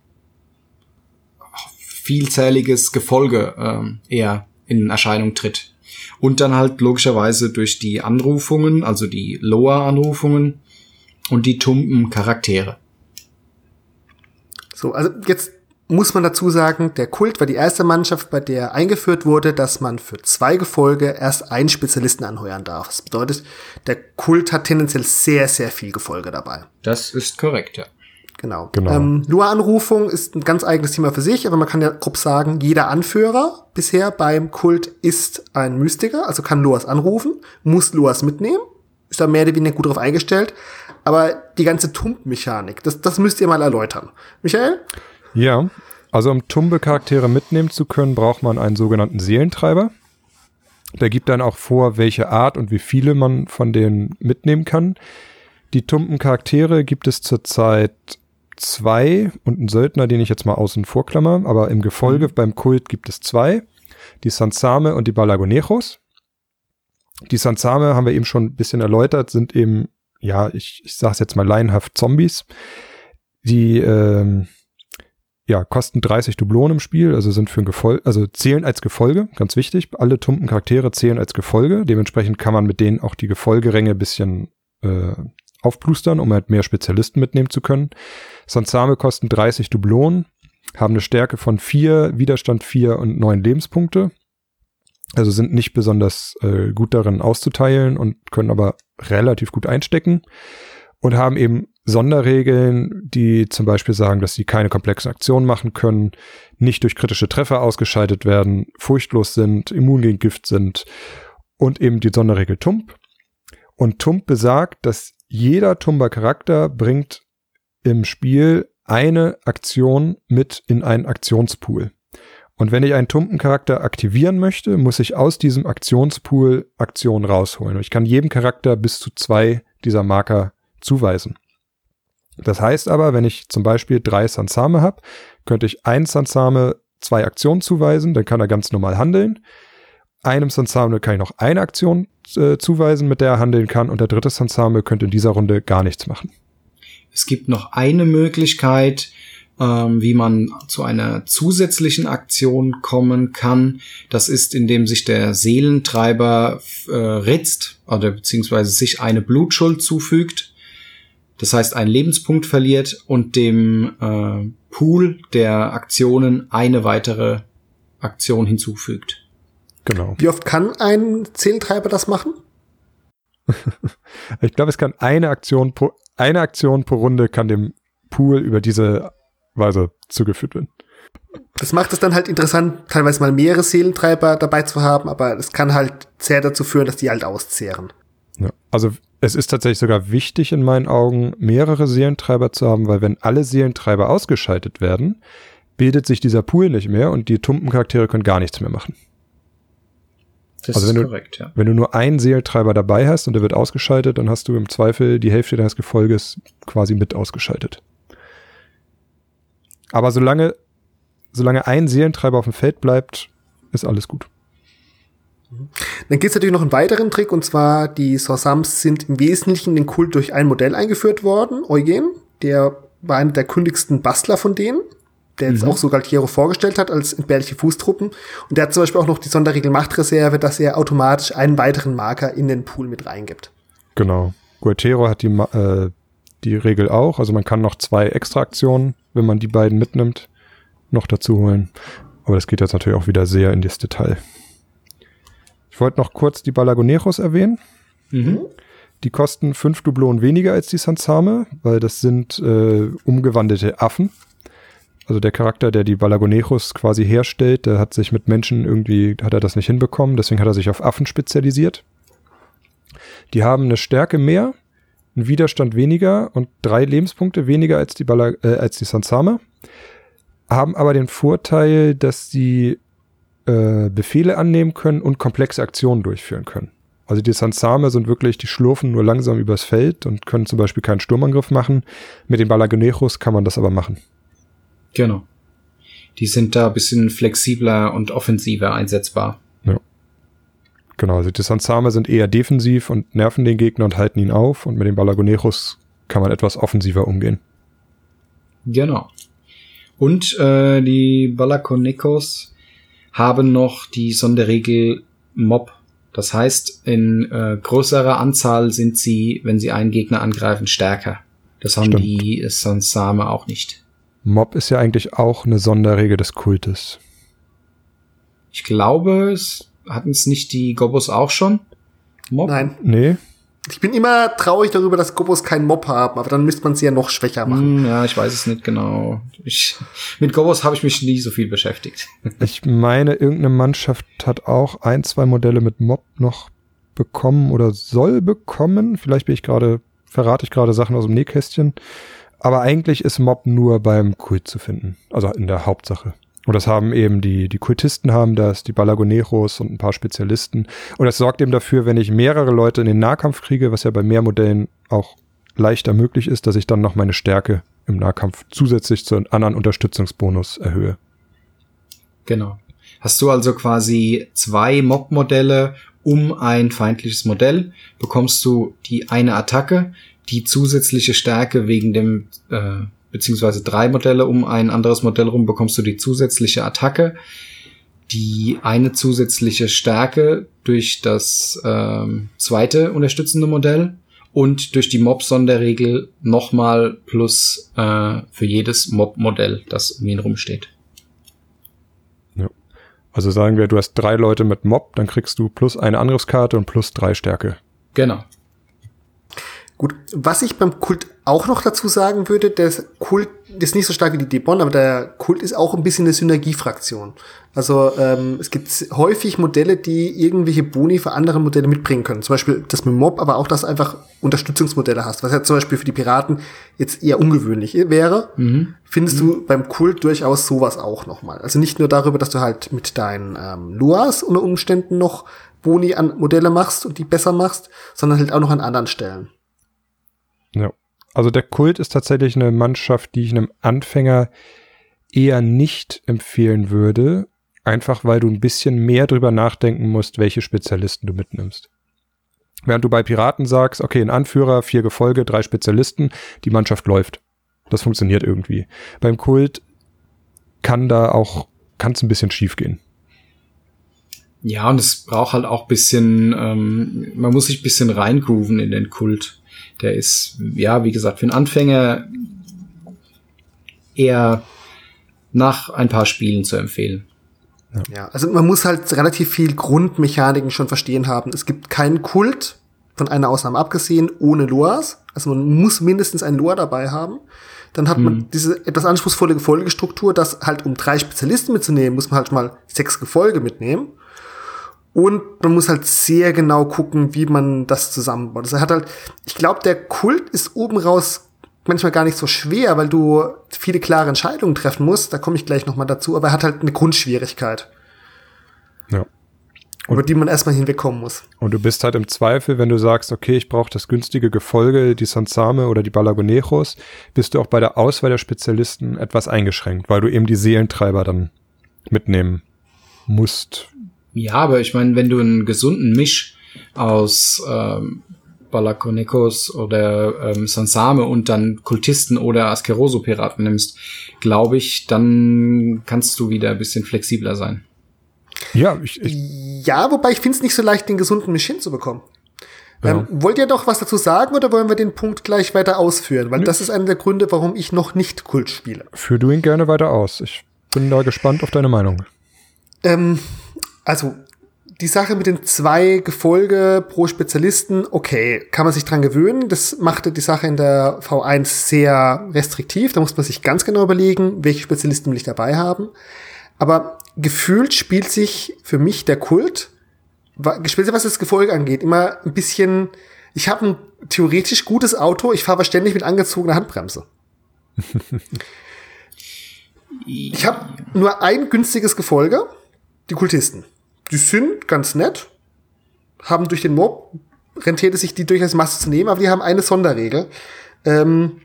vielzähliges Gefolge äh, eher in Erscheinung tritt. Und dann halt logischerweise durch die Anrufungen, also die Loa-Anrufungen und die tumpen Charaktere. So, also jetzt muss man dazu sagen, der Kult war die erste Mannschaft, bei der eingeführt wurde, dass man für zwei Gefolge erst einen Spezialisten anheuern darf. Das bedeutet, der Kult hat tendenziell sehr, sehr viel Gefolge dabei. Das ist korrekt, ja. Genau. genau. Ähm, Lua-Anrufung ist ein ganz eigenes Thema für sich, aber man kann ja grob sagen, jeder Anführer bisher beim Kult ist ein Mystiker, also kann Luas anrufen, muss Luas mitnehmen, ist da mehr oder weniger gut drauf eingestellt. Aber die ganze Tump-Mechanik, das, das müsst ihr mal erläutern. Michael? Ja, also um Tumbe-Charaktere mitnehmen zu können, braucht man einen sogenannten Seelentreiber. Der gibt dann auch vor, welche Art und wie viele man von denen mitnehmen kann. Die tumpen Charaktere gibt es zurzeit zwei und einen Söldner, den ich jetzt mal außen vor klammer, aber im Gefolge mhm. beim Kult gibt es zwei. Die Sansame und die Balagonejos. Die Sansame haben wir eben schon ein bisschen erläutert, sind eben, ja, ich, ich sag's jetzt mal laienhaft Zombies. Die ähm, ja, kosten 30 Dublonen im Spiel, also sind für ein Gefolge, also zählen als Gefolge, ganz wichtig. Alle tumpen Charaktere zählen als Gefolge. Dementsprechend kann man mit denen auch die Gefolgeränge bisschen äh, aufplustern, um halt mehr Spezialisten mitnehmen zu können. Sansame kosten 30 Dublonen, haben eine Stärke von 4, Widerstand 4 und 9 Lebenspunkte. Also sind nicht besonders äh, gut darin auszuteilen und können aber relativ gut einstecken und haben eben Sonderregeln, die zum Beispiel sagen, dass sie keine komplexen Aktionen machen können, nicht durch kritische Treffer ausgeschaltet werden, furchtlos sind, immun gegen Gift sind und eben die Sonderregel Tump. Und Tump besagt, dass jeder Tumber Charakter bringt im Spiel eine Aktion mit in einen Aktionspool. Und wenn ich einen Tumpen-Charakter aktivieren möchte, muss ich aus diesem Aktionspool Aktionen rausholen. Und ich kann jedem Charakter bis zu zwei dieser Marker zuweisen. Das heißt aber, wenn ich zum Beispiel drei Sansame habe, könnte ich ein Sansame zwei Aktionen zuweisen, dann kann er ganz normal handeln. Einem Sansame kann ich noch eine Aktion äh, zuweisen, mit der er handeln kann, und der dritte Sansame könnte in dieser Runde gar nichts machen. Es gibt noch eine Möglichkeit, ähm, wie man zu einer zusätzlichen Aktion kommen kann. Das ist, indem sich der Seelentreiber äh, ritzt oder beziehungsweise sich eine Blutschuld zufügt. Das heißt, einen Lebenspunkt verliert und dem äh, Pool der Aktionen eine weitere Aktion hinzufügt. Genau. Wie oft kann ein Seelentreiber das machen? ich glaube, es kann eine Aktion pro eine Aktion pro Runde kann dem Pool über diese Weise zugeführt werden. Das macht es dann halt interessant, teilweise mal mehrere Seelentreiber dabei zu haben, aber es kann halt sehr dazu führen, dass die halt auszehren. Ja, also es ist tatsächlich sogar wichtig in meinen Augen, mehrere Seelentreiber zu haben, weil wenn alle Seelentreiber ausgeschaltet werden, bildet sich dieser Pool nicht mehr und die Tumpencharaktere können gar nichts mehr machen. Das also wenn ist korrekt, du, ja. Wenn du nur einen Seelentreiber dabei hast und der wird ausgeschaltet, dann hast du im Zweifel die Hälfte deines Gefolges quasi mit ausgeschaltet. Aber solange, solange ein Seelentreiber auf dem Feld bleibt, ist alles gut. Dann gibt es natürlich noch einen weiteren Trick, und zwar die Sorsams sind im Wesentlichen in den Kult durch ein Modell eingeführt worden, Eugen, der war einer der kündigsten Bastler von denen, der jetzt mhm. auch so Galtiero vorgestellt hat als entbehrliche Fußtruppen. Und der hat zum Beispiel auch noch die Sonderregel Machtreserve, dass er automatisch einen weiteren Marker in den Pool mit reingibt. Genau. Gualtiero hat die, äh, die Regel auch. Also man kann noch zwei Extra-Aktionen, wenn man die beiden mitnimmt, noch dazu holen. Aber das geht jetzt natürlich auch wieder sehr in das Detail. Ich wollte noch kurz die Balagoneros erwähnen. Mhm. Die kosten fünf Dublonen weniger als die Sansame, weil das sind äh, umgewandelte Affen. Also der Charakter, der die Balagoneros quasi herstellt, der hat sich mit Menschen irgendwie, hat er das nicht hinbekommen, deswegen hat er sich auf Affen spezialisiert. Die haben eine Stärke mehr, einen Widerstand weniger und drei Lebenspunkte weniger als die, Bala, äh, als die Sansame, haben aber den Vorteil, dass sie äh, Befehle annehmen können und komplexe Aktionen durchführen können. Also die Sansame sind wirklich, die schlurfen nur langsam übers Feld und können zum Beispiel keinen Sturmangriff machen. Mit den Balagonejos kann man das aber machen. Genau. Die sind da ein bisschen flexibler und offensiver einsetzbar. Ja. Genau, also die Sansame sind eher defensiv und nerven den Gegner und halten ihn auf und mit den Balagonejos kann man etwas offensiver umgehen. Genau. Und äh, die Balakonekos haben noch die Sonderregel Mob. Das heißt, in äh, größerer Anzahl sind sie, wenn sie einen Gegner angreifen, stärker. Das haben Stimmt. die Sansame auch nicht. Mob ist ja eigentlich auch eine Sonderregel des Kultes. Ich glaube, es hatten es nicht die Gobos auch schon? Mob? Nein. Nee. Ich bin immer traurig darüber, dass Gobos keinen Mob haben, aber dann müsste man sie ja noch schwächer machen. Hm, ja, ich weiß es nicht genau. Ich, mit Gobos habe ich mich nie so viel beschäftigt. Ich meine, irgendeine Mannschaft hat auch ein, zwei Modelle mit Mob noch bekommen oder soll bekommen. Vielleicht bin ich gerade, verrate ich gerade Sachen aus dem Nähkästchen. Aber eigentlich ist Mob nur beim Kult zu finden. Also in der Hauptsache. Und das haben eben die, die Kultisten haben das, die Balagoneros und ein paar Spezialisten. Und das sorgt eben dafür, wenn ich mehrere Leute in den Nahkampf kriege, was ja bei mehr Modellen auch leichter möglich ist, dass ich dann noch meine Stärke im Nahkampf zusätzlich zu einem anderen Unterstützungsbonus erhöhe. Genau. Hast du also quasi zwei Mob-Modelle um ein feindliches Modell, bekommst du die eine Attacke, die zusätzliche Stärke wegen dem, äh, beziehungsweise drei Modelle um ein anderes Modell rum, bekommst du die zusätzliche Attacke, die eine zusätzliche Stärke durch das ähm, zweite unterstützende Modell und durch die Mob-Sonderregel nochmal plus äh, für jedes Mob-Modell, das um ihn rumsteht. Ja. Also sagen wir, du hast drei Leute mit Mob, dann kriegst du plus eine Angriffskarte und plus drei Stärke. Genau. Gut, was ich beim Kult auch noch dazu sagen würde, der Kult ist nicht so stark wie die Debon, aber der Kult ist auch ein bisschen eine Synergiefraktion. Also ähm, es gibt häufig Modelle, die irgendwelche Boni für andere Modelle mitbringen können. Zum Beispiel das mit Mob, aber auch, dass du einfach Unterstützungsmodelle hast, was ja zum Beispiel für die Piraten jetzt eher ungewöhnlich wäre. Mhm. Findest mhm. du beim Kult durchaus sowas auch nochmal. Also nicht nur darüber, dass du halt mit deinen ähm, Luas unter Umständen noch Boni an Modelle machst und die besser machst, sondern halt auch noch an anderen Stellen. Ja. Also der Kult ist tatsächlich eine Mannschaft, die ich einem Anfänger eher nicht empfehlen würde, einfach weil du ein bisschen mehr drüber nachdenken musst, welche Spezialisten du mitnimmst. Während du bei Piraten sagst, okay, ein Anführer, vier Gefolge, drei Spezialisten, die Mannschaft läuft. Das funktioniert irgendwie. Beim Kult kann da auch, kann es ein bisschen schief gehen. Ja, und es braucht halt auch bisschen, ähm, man muss sich bisschen reingrooven in den Kult. Der ist, ja, wie gesagt, für einen Anfänger eher nach ein paar Spielen zu empfehlen. Ja. ja, also man muss halt relativ viel Grundmechaniken schon verstehen haben. Es gibt keinen Kult, von einer Ausnahme abgesehen, ohne Loas. Also man muss mindestens ein Loa dabei haben. Dann hat man hm. diese etwas anspruchsvolle Gefolgestruktur, dass halt um drei Spezialisten mitzunehmen, muss man halt mal sechs Gefolge mitnehmen. Und man muss halt sehr genau gucken, wie man das zusammenbaut. Also er hat halt, ich glaube, der Kult ist oben raus manchmal gar nicht so schwer, weil du viele klare Entscheidungen treffen musst. Da komme ich gleich noch mal dazu. Aber er hat halt eine Grundschwierigkeit. Ja. Und über die man erstmal hinwegkommen muss. Und du bist halt im Zweifel, wenn du sagst, okay, ich brauche das günstige Gefolge, die Sansame oder die Balagonejos, bist du auch bei der Auswahl der Spezialisten etwas eingeschränkt, weil du eben die Seelentreiber dann mitnehmen musst, ja, aber ich meine, wenn du einen gesunden Misch aus ähm, Balakonekos oder ähm, Sansame und dann Kultisten oder Askeroso-Piraten nimmst, glaube ich, dann kannst du wieder ein bisschen flexibler sein. Ja, ich, ich ja, wobei ich finde es nicht so leicht, den gesunden Misch hinzubekommen. Ja. Ähm, wollt ihr doch was dazu sagen oder wollen wir den Punkt gleich weiter ausführen? Weil Nö. das ist einer der Gründe, warum ich noch nicht Kult spiele. Führ du ihn gerne weiter aus. Ich bin da gespannt auf deine Meinung. Ähm, also die Sache mit den zwei Gefolge pro Spezialisten, okay, kann man sich dran gewöhnen. Das machte die Sache in der V1 sehr restriktiv. Da muss man sich ganz genau überlegen, welche Spezialisten will ich dabei haben. Aber gefühlt spielt sich für mich der Kult, speziell was das Gefolge angeht, immer ein bisschen, ich habe ein theoretisch gutes Auto, ich fahre ständig mit angezogener Handbremse. ich habe nur ein günstiges Gefolge, die Kultisten die sind ganz nett, haben durch den Mob, rentiert es sich die durchaus Masse zu nehmen, aber die haben eine Sonderregel ähm,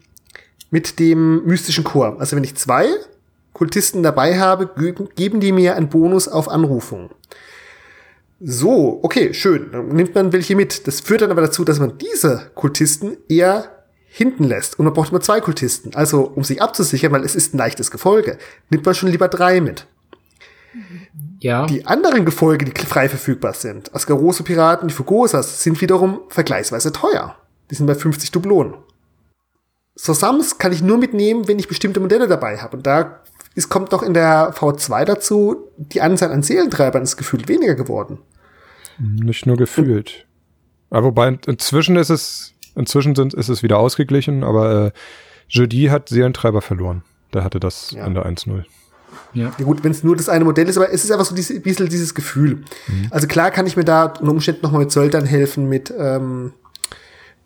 mit dem mystischen Chor. Also wenn ich zwei Kultisten dabei habe, geben die mir einen Bonus auf Anrufung. So, okay, schön. Dann nimmt man welche mit. Das führt dann aber dazu, dass man diese Kultisten eher hinten lässt. Und man braucht immer zwei Kultisten. Also, um sich abzusichern, weil es ist ein leichtes Gefolge, nimmt man schon lieber drei mit. Ja. Die anderen Gefolge, die frei verfügbar sind, Asgarose Piraten, die Fugosas, sind wiederum vergleichsweise teuer. Die sind bei 50 Dublonen. Sosams kann ich nur mitnehmen, wenn ich bestimmte Modelle dabei habe. Und da ist, kommt doch in der V2 dazu, die Anzahl an Seelentreibern ist gefühlt weniger geworden. Nicht nur gefühlt. Aber wobei, inzwischen ist es, inzwischen sind, ist es wieder ausgeglichen, aber äh, Jeudi hat Seelentreiber verloren. Der hatte das ja. in der 1-0. Ja. ja gut, wenn es nur das eine Modell ist, aber es ist einfach so ein bisschen dieses Gefühl. Mhm. Also klar kann ich mir da unter Umständen nochmal mit Söldern helfen, mit ähm,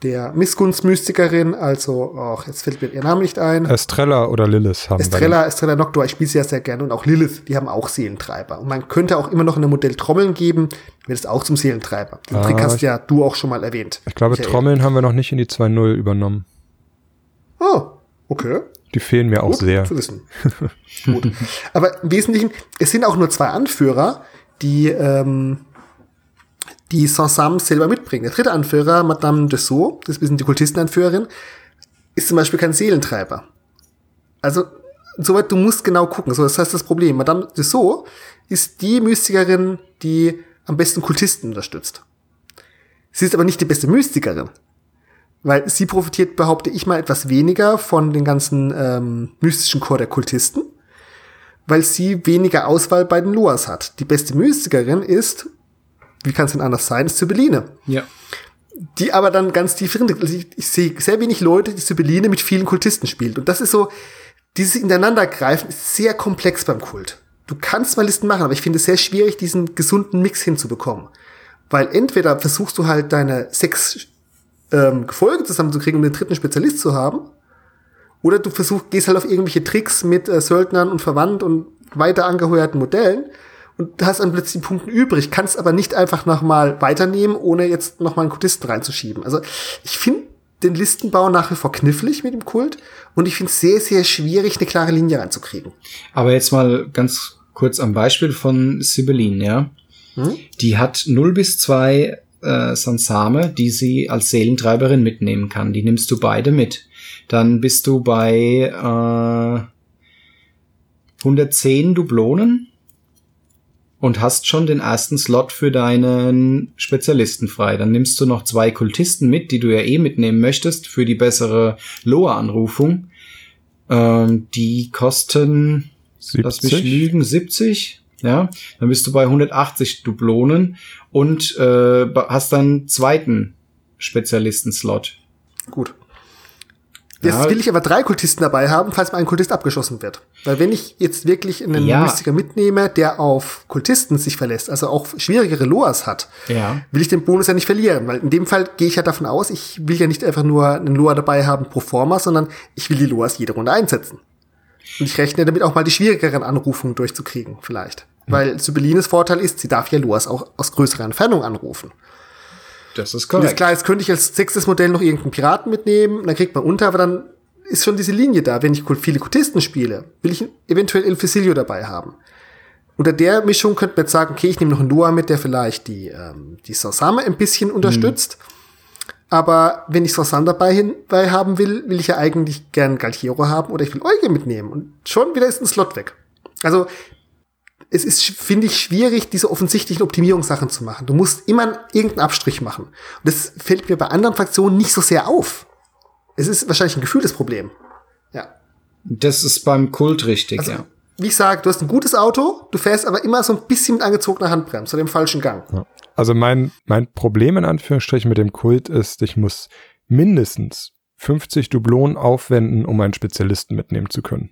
der Missgunstmystikerin, also, ach, jetzt fällt mir ihr Name nicht ein. Estrella oder Lilith haben Estrella, Estrella Noctua, ich spiele sie ja sehr gerne und auch Lilith, die haben auch Seelentreiber. Und man könnte auch immer noch eine Modell Trommeln geben, wird es auch zum Seelentreiber. Den ah, Trick hast ja du auch schon mal erwähnt. Ich glaube, Michael. Trommeln haben wir noch nicht in die 2.0 übernommen. Oh, okay. Die fehlen mir auch Gut sehr. zu wissen. Gut. Aber im Wesentlichen, es sind auch nur zwei Anführer, die ähm, die Sansam selber mitbringen. Der dritte Anführer, Madame Dessau, das ist ein bisschen die Kultistenanführerin, ist zum Beispiel kein Seelentreiber. Also, soweit du musst genau gucken. So, das heißt das Problem. Madame Dessau ist die Mystikerin, die am besten Kultisten unterstützt. Sie ist aber nicht die beste Mystikerin. Weil sie profitiert, behaupte ich mal, etwas weniger von den ganzen ähm, mystischen Chor der Kultisten, weil sie weniger Auswahl bei den Loas hat. Die beste Mystikerin ist, wie kann es denn anders sein, ist Sibylline. Ja. Die aber dann ganz tief also ich, sehe sehr wenig Leute, die Sibylline mit vielen Kultisten spielt. Und das ist so, dieses Ineinandergreifen ist sehr komplex beim Kult. Du kannst mal Listen machen, aber ich finde es sehr schwierig, diesen gesunden Mix hinzubekommen. Weil entweder versuchst du halt deine sechs ähm, Gefolge zusammenzukriegen, um den dritten Spezialist zu haben, oder du versuchst, gehst halt auf irgendwelche Tricks mit äh, Söldnern und Verwandt und weiter angeheuerten Modellen und hast dann plötzlich Punkten übrig, kannst aber nicht einfach nochmal weiternehmen, ohne jetzt nochmal einen Kultisten reinzuschieben. Also ich finde den Listenbau nach wie vor knifflig mit dem Kult und ich finde es sehr, sehr schwierig, eine klare Linie reinzukriegen. Aber jetzt mal ganz kurz am Beispiel von Sibylline, ja. Hm? Die hat 0 bis 2 äh, Sansame, die sie als Seelentreiberin mitnehmen kann. Die nimmst du beide mit. Dann bist du bei äh, 110 Dublonen und hast schon den ersten Slot für deinen Spezialisten frei. Dann nimmst du noch zwei Kultisten mit, die du ja eh mitnehmen möchtest für die bessere Loa-Anrufung. Ähm, die kosten, lass mich 70? lügen, 70. Ja, dann bist du bei 180 Dublonen und äh, hast deinen zweiten Spezialisten-Slot. Gut. Jetzt Ja. will ich aber drei Kultisten dabei haben, falls mal ein Kultist abgeschossen wird. Weil wenn ich jetzt wirklich einen Ja. Mystiker mitnehme, der auf Kultisten sich verlässt, also auch schwierigere Loas hat, Ja. will ich den Bonus ja nicht verlieren. Weil in dem Fall gehe ich ja davon aus, ich will ja nicht einfach nur einen Loa dabei haben pro forma, sondern ich will die Loas jede Runde einsetzen. Und ich rechne damit auch mal die schwierigeren Anrufungen durchzukriegen, vielleicht. Weil Sibylines Vorteil ist, sie darf ja Loas auch aus größerer Entfernung anrufen. Das ist Und ist korrekt. klar, jetzt könnte ich als sechstes Modell noch irgendeinen Piraten mitnehmen, dann kriegt man unter, aber dann ist schon diese Linie da. Wenn ich viele Kultisten spiele, will ich eventuell El Fusilio dabei haben. Unter der Mischung könnte man jetzt sagen, okay, ich nehme noch einen Noah mit, der vielleicht die, ähm, die Sansame ein bisschen unterstützt. Aber wenn ich Sansan dabei, dabei haben will, will ich ja eigentlich gern Galtiero haben oder ich will Euge mitnehmen. Und schon wieder ist ein Slot weg. Also es ist, finde ich, schwierig, diese offensichtlichen Optimierungssachen zu machen. Du musst immer irgendeinen Abstrich machen. Und das fällt mir bei anderen Fraktionen nicht so sehr auf. Es ist wahrscheinlich ein gefühltes Problem. Ja. Das ist beim Kult richtig, Also, ja. wie ich sage, du hast ein gutes Auto, du fährst aber immer so ein bisschen mit angezogener Handbremse oder dem falschen Gang. Also mein, mein Problem in Anführungsstrichen mit dem Kult ist, ich muss mindestens 50 Dublonen aufwenden, um einen Spezialisten mitnehmen zu können.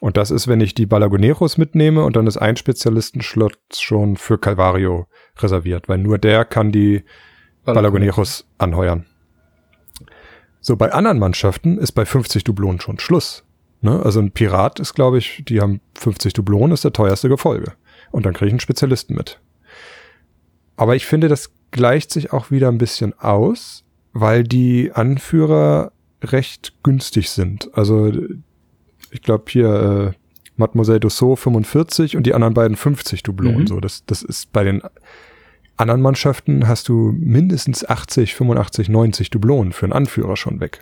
Und das ist, wenn ich die Balagoneros mitnehme und dann ist ein Spezialistenschlot schon für Calvario reserviert, weil nur der kann die Balagoneros anheuern. So, bei anderen Mannschaften ist bei 50 Dublonen schon Schluss. Ne? Also ein Pirat ist, glaube ich, die haben 50 Dublonen, ist der teuerste Gefolge. Und dann kriege ich einen Spezialisten mit. Aber ich finde, das gleicht sich auch wieder ein bisschen aus, weil die Anführer recht günstig sind. Also ich glaube hier äh, Mademoiselle Dussault 45 und die anderen beiden 50 Dublonen. Mhm. So, das, das ist bei den anderen Mannschaften hast du mindestens 80, 85, 90 Dublonen für einen Anführer schon weg.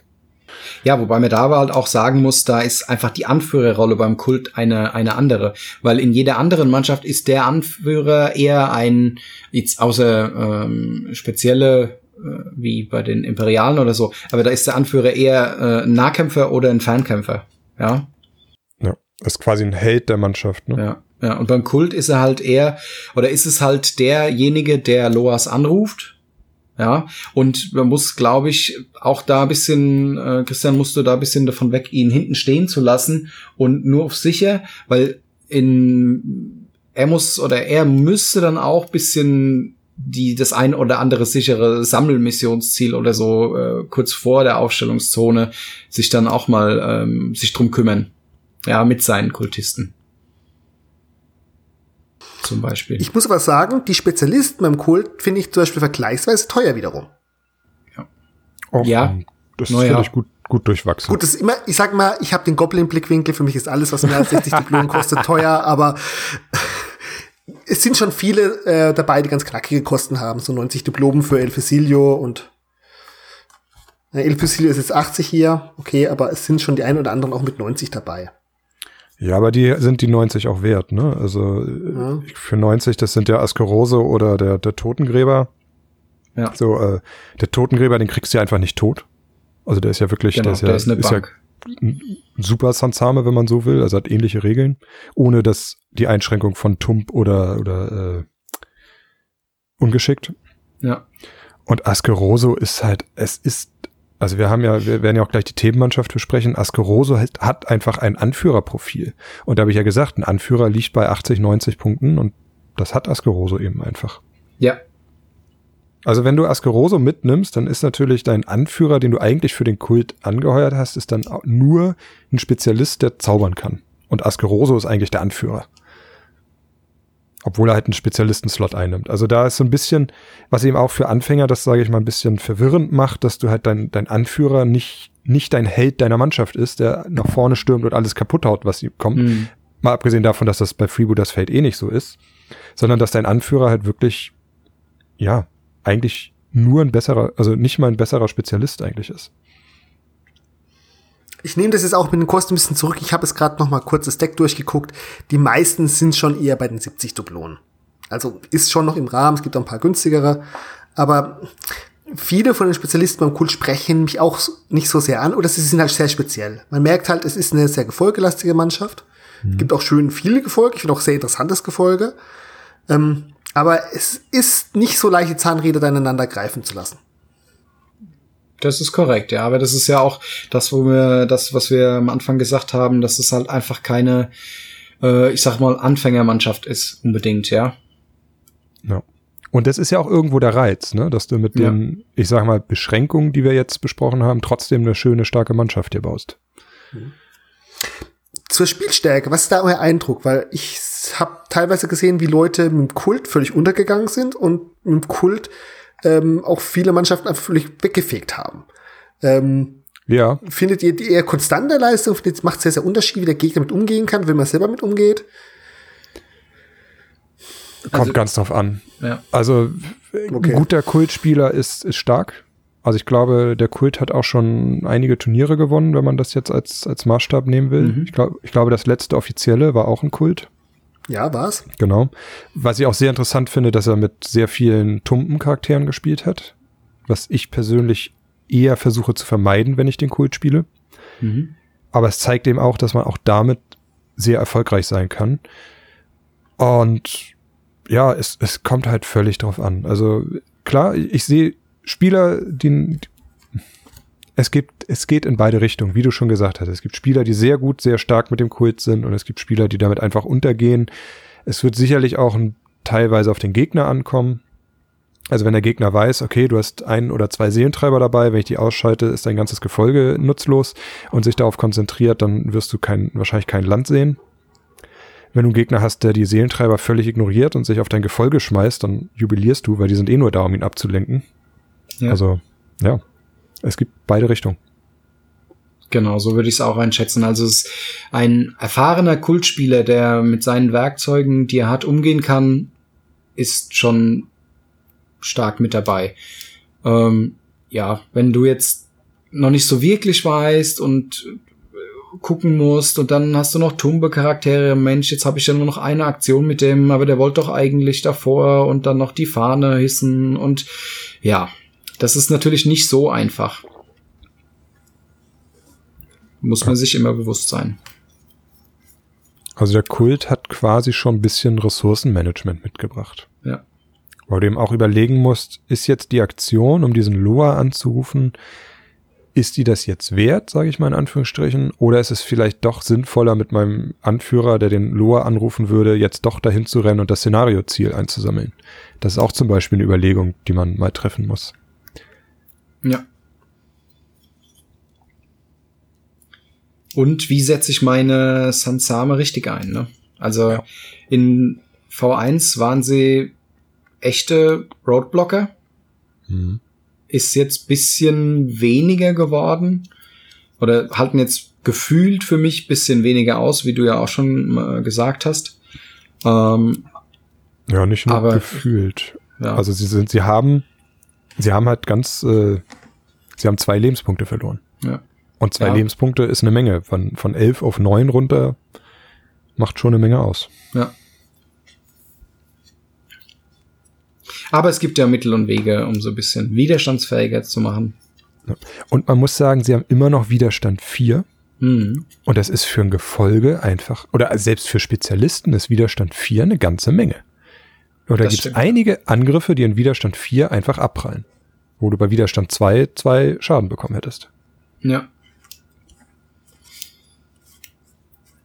Ja, wobei man da aber halt auch sagen muss, da ist einfach die Anführerrolle beim Kult eine, eine andere. Weil in jeder anderen Mannschaft ist der Anführer eher ein, jetzt außer ähm, spezielle, äh, wie bei den Imperialen oder so, aber da ist der Anführer eher äh, ein Nahkämpfer oder ein Fernkämpfer. Ja, Ja, ist quasi ein Held der Mannschaft. Ne? ja. Ja, und beim Kult ist er halt eher, oder ist es halt derjenige, der Loas anruft. Ja, und man muss, glaube ich, auch da ein bisschen, äh, Christian, musst du da ein bisschen davon weg, ihn hinten stehen zu lassen und nur auf sicher, weil in, er muss oder er müsste dann auch bisschen die das ein oder andere sichere Sammelmissionsziel oder so äh, kurz vor der Aufstellungszone sich dann auch mal ähm, sich drum kümmern. Ja, mit seinen Kultisten zum Beispiel. Ich muss aber sagen, die Spezialisten beim Kult finde ich zum Beispiel vergleichsweise teuer wiederum. Oh, Ja. Das Naja. finde ich gut, gut durchwachsen. Gut, das ist immer, ich sag mal, ich habe den Goblin-Blickwinkel, für mich ist alles, was mehr als 60 Diplomen kostet, teuer, aber es sind schon viele äh, dabei, die ganz knackige Kosten haben, so 90 Diplomen für El Fusilio und äh, El Fusilio ist jetzt 80 hier, okay, aber es sind schon die ein oder anderen auch mit 90 dabei. Ja, aber die sind die 90 auch wert, ne? Also ja. für 90, das sind der Askerose oder der, der Totengräber. Ja. So, äh, der Totengräber, den kriegst du ja einfach nicht tot. Also der ist ja wirklich, genau, der ist ja, der ist, eine ist ja ein super Sansame, wenn man so will. Also hat ähnliche Regeln, ohne dass die Einschränkung von Tump oder oder äh, ungeschickt. Ja. Und Askeroso ist halt, es ist, also wir haben ja, wir werden ja auch gleich die Themenmannschaft besprechen. Askeroso hat, einfach ein Anführerprofil. Und da habe ich ja gesagt, ein Anführer liegt bei 80, 90 Punkten und das hat Askeroso eben einfach. Ja, also wenn du Askeroso mitnimmst, dann ist natürlich dein Anführer, den du eigentlich für den Kult angeheuert hast, ist dann nur ein Spezialist, der zaubern kann. Und Askeroso ist eigentlich der Anführer. Obwohl er halt einen Spezialisten-Slot einnimmt. Also da ist so ein bisschen, was eben auch für Anfänger, das sage ich mal, ein bisschen verwirrend macht, dass du halt dein, dein Anführer nicht, nicht dein Held deiner Mannschaft ist, der nach vorne stürmt und alles kaputt haut, was ihm kommt. Mhm. Mal abgesehen davon, dass das bei Freebooters Fate eh nicht so ist. Sondern dass dein Anführer halt wirklich, ja, eigentlich nur ein besserer, also nicht mal ein besserer Spezialist eigentlich ist. Ich nehme das jetzt auch mit den Kosten ein bisschen zurück. Ich habe es gerade noch mal kurz das Deck durchgeguckt. Die meisten sind schon eher bei den 70 Dublonen. Also ist schon noch im Rahmen. Es gibt auch ein paar günstigere. Aber viele von den Spezialisten beim Kult sprechen mich auch nicht so sehr an oder sie sind halt sehr speziell. Man merkt halt, es ist eine sehr gefolgelastige Mannschaft. Mhm. Gibt auch schön viele Gefolge. Ich finde auch sehr interessantes Gefolge. Ähm, aber es ist nicht so leicht, die Zahnräder ineinander greifen zu lassen. Das ist korrekt, ja. Aber das ist ja auch das, wo wir, das, was wir am Anfang gesagt haben, dass es halt einfach keine, äh, ich sag mal, Anfängermannschaft ist, unbedingt, ja. Ja. Und das ist ja auch irgendwo der Reiz, ne? dass du mit den, ja. ich sag mal, Beschränkungen, die wir jetzt besprochen haben, trotzdem eine schöne, starke Mannschaft hier baust. Mhm zur Spielstärke, was ist da euer Eindruck? Weil ich habe teilweise gesehen, wie Leute mit dem Kult völlig untergegangen sind und mit dem Kult ähm, auch viele Mannschaften einfach völlig weggefegt haben. Ähm, ja. Findet ihr die eher konstante Leistung? Findet es macht sehr, sehr Unterschied, wie der Gegner mit umgehen kann, wenn man selber mit umgeht? Kommt also, ganz drauf an. Ja. Also okay. ein guter Kultspieler ist, ist stark. Also ich glaube, der Kult hat auch schon einige Turniere gewonnen, wenn man das jetzt als, als Maßstab nehmen will. Mhm. Ich, glaub, ich glaube, das letzte offizielle war auch ein Kult. Ja, war's. Genau. Was ich auch sehr interessant finde, dass er mit sehr vielen Tumpen-Charakteren gespielt hat. Was ich persönlich eher versuche zu vermeiden, wenn ich den Kult spiele. Mhm. Aber es zeigt eben auch, dass man auch damit sehr erfolgreich sein kann. Und ja, es, es kommt halt völlig drauf an. Also klar, ich sehe Spieler, die, es gibt, es geht in beide Richtungen, wie du schon gesagt hast. Es gibt Spieler, die sehr gut, sehr stark mit dem Kult sind und es gibt Spieler, die damit einfach untergehen. Es wird sicherlich auch ein, teilweise auf den Gegner ankommen. Also wenn der Gegner weiß, okay, du hast ein oder zwei Seelentreiber dabei, wenn ich die ausschalte, ist dein ganzes Gefolge nutzlos und sich darauf konzentriert, dann wirst du kein, wahrscheinlich kein Land sehen. Wenn du einen Gegner hast, der die Seelentreiber völlig ignoriert und sich auf dein Gefolge schmeißt, dann jubilierst du, weil die sind eh nur da, um ihn abzulenken. Ja. Also, ja, es gibt beide Richtungen. Genau, so würde ich es auch einschätzen. Also es ist ein erfahrener Kultspieler, der mit seinen Werkzeugen, die er hat, umgehen kann, ist schon stark mit dabei. Ähm, ja, wenn du jetzt noch nicht so wirklich weißt und gucken musst und dann hast du noch Tumbe-Charaktere. Mensch, jetzt habe ich ja nur noch eine Aktion mit dem, aber der wollte doch eigentlich davor und dann noch die Fahne hissen und ja, das ist natürlich nicht so einfach. Muss man sich immer bewusst sein. Also der Kult hat quasi schon ein bisschen Ressourcenmanagement mitgebracht. Ja. Weil du eben auch überlegen musst, ist jetzt die Aktion, um diesen Loa anzurufen, ist die das jetzt wert, sage ich mal in Anführungsstrichen, oder ist es vielleicht doch sinnvoller mit meinem Anführer, der den Loa anrufen würde, jetzt doch dahin zu rennen und das Szenarioziel einzusammeln? Das ist auch zum Beispiel eine Überlegung, die man mal treffen muss. Ja. Und wie setze ich meine Sansame richtig ein? Ne? Also ja. in V1 waren sie echte Roadblocker. Mhm. Ist jetzt bisschen weniger geworden. oder halten jetzt gefühlt für mich bisschen weniger aus, wie du ja auch schon gesagt hast. Ähm, ja, nicht nur aber, gefühlt. Ja. Also sie sind, sie haben, sie haben halt ganz, äh, sie haben zwei Lebenspunkte verloren. Ja. Und zwei Ja. Lebenspunkte ist eine Menge. Von, von elf auf neun runter macht schon eine Menge aus. Ja. Aber es gibt ja Mittel und Wege, um so ein bisschen widerstandsfähiger zu machen. Und man muss sagen, sie haben immer noch Widerstand 4. Mhm. Und das ist für ein Gefolge einfach, oder selbst für Spezialisten ist Widerstand 4 eine ganze Menge. Oder gibt es einige Angriffe, die in Widerstand 4 einfach abprallen. Wo du bei Widerstand 2 zwei Schaden bekommen hättest. Ja.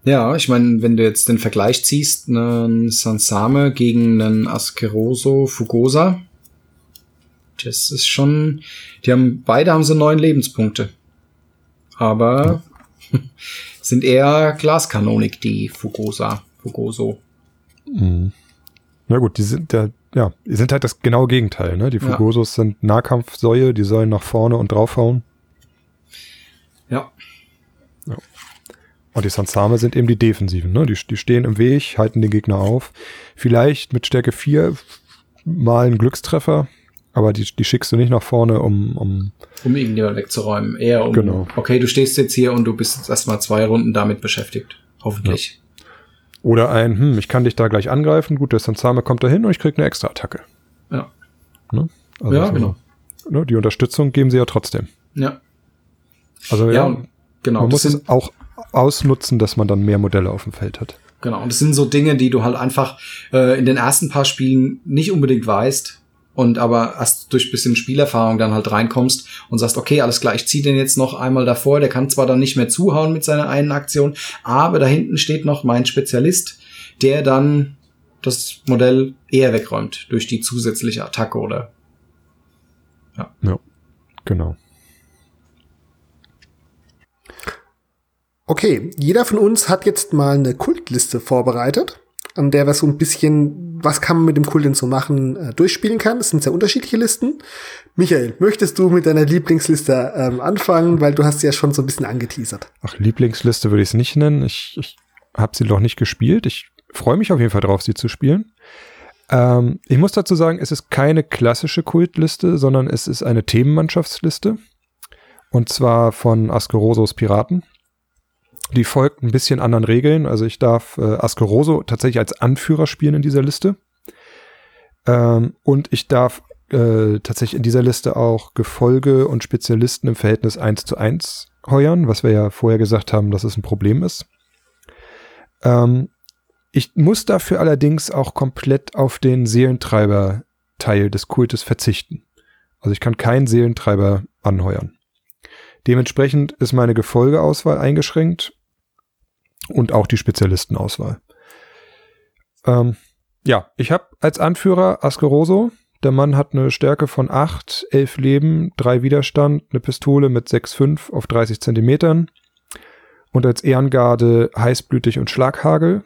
Ja, ich meine, wenn du jetzt den Vergleich ziehst, einen Sansame gegen einen Askeroso Fugosa, das ist schon, die haben, beide haben so neun Lebenspunkte. Aber sind eher Glaskanonik, die Fugosa, Fugoso. Mhm. Na gut, die sind ja, ja, die sind halt das genaue Gegenteil, ne? Die Ja. Fugosos sind Nahkampfsäue, die sollen nach vorne und draufhauen. Ja, Und die Sansame sind eben die Defensiven, ne? Die, die stehen im Weg, halten den Gegner auf. Vielleicht mit Stärke 4 mal einen Glückstreffer, aber die, die schickst du nicht nach vorne, um, um um irgendjemand wegzuräumen. Eher um, Genau. okay, du stehst jetzt hier und du bist jetzt erstmal zwei Runden damit beschäftigt. Hoffentlich. Oder ein, hm, ich kann dich da gleich angreifen, gut, der Sansame kommt da hin und ich krieg eine extra Attacke. Ja, Ne? Also ja so, genau. Ne? Die Unterstützung geben sie ja trotzdem. Ja, Also ja, ja, genau. man das muss es auch ausnutzen, dass man dann mehr Modelle auf dem Feld hat. Genau, und das sind so Dinge, die du halt einfach äh, in den ersten paar Spielen nicht unbedingt weißt und aber erst durch bisschen Spielerfahrung dann halt reinkommst und sagst, okay, alles klar, ich zieh den jetzt noch einmal davor, der kann zwar dann nicht mehr zuhauen mit seiner einen Aktion, aber da hinten steht noch mein Spezialist, der dann das Modell eher wegräumt durch die zusätzliche Attacke oder Ja, genau. Okay, jeder von uns hat jetzt mal eine Kultliste vorbereitet, an der wir so ein bisschen, was kann man mit dem Kult denn so machen, äh, durchspielen kann. Es sind sehr unterschiedliche Listen. Michael, möchtest du mit deiner Lieblingsliste ähm, anfangen, weil du hast sie ja schon so ein bisschen angeteasert. Ach, Lieblingsliste würde ich es nicht nennen. Ich, ich habe sie noch nicht gespielt. Ich freue mich auf jeden Fall drauf, sie zu spielen. Ähm, ich muss dazu sagen, es ist keine klassische Kultliste, sondern es ist eine Themenmannschaftsliste. Und zwar von Askerosos Piraten. Die folgt ein bisschen anderen Regeln. Also ich darf äh, Askeroso tatsächlich als Anführer spielen in dieser Liste. Ähm, und ich darf äh, tatsächlich in dieser Liste auch Gefolge und Spezialisten im Verhältnis 1 zu 1 heuern, was wir ja vorher gesagt haben, dass es ein Problem ist. Ähm, ich muss dafür allerdings auch komplett auf den Seelentreiber-Teil des Kultes verzichten. Also ich kann keinen Seelentreiber anheuern. Dementsprechend ist meine Gefolgeauswahl eingeschränkt und auch die Spezialistenauswahl. Ähm, ja, ich habe als Anführer Askeroso. Der Mann hat eine Stärke von 8, 11 Leben, 3 Widerstand, eine Pistole mit 6,5 auf 30 Zentimetern und als Ehrengarde heißblütig und Schlaghagel.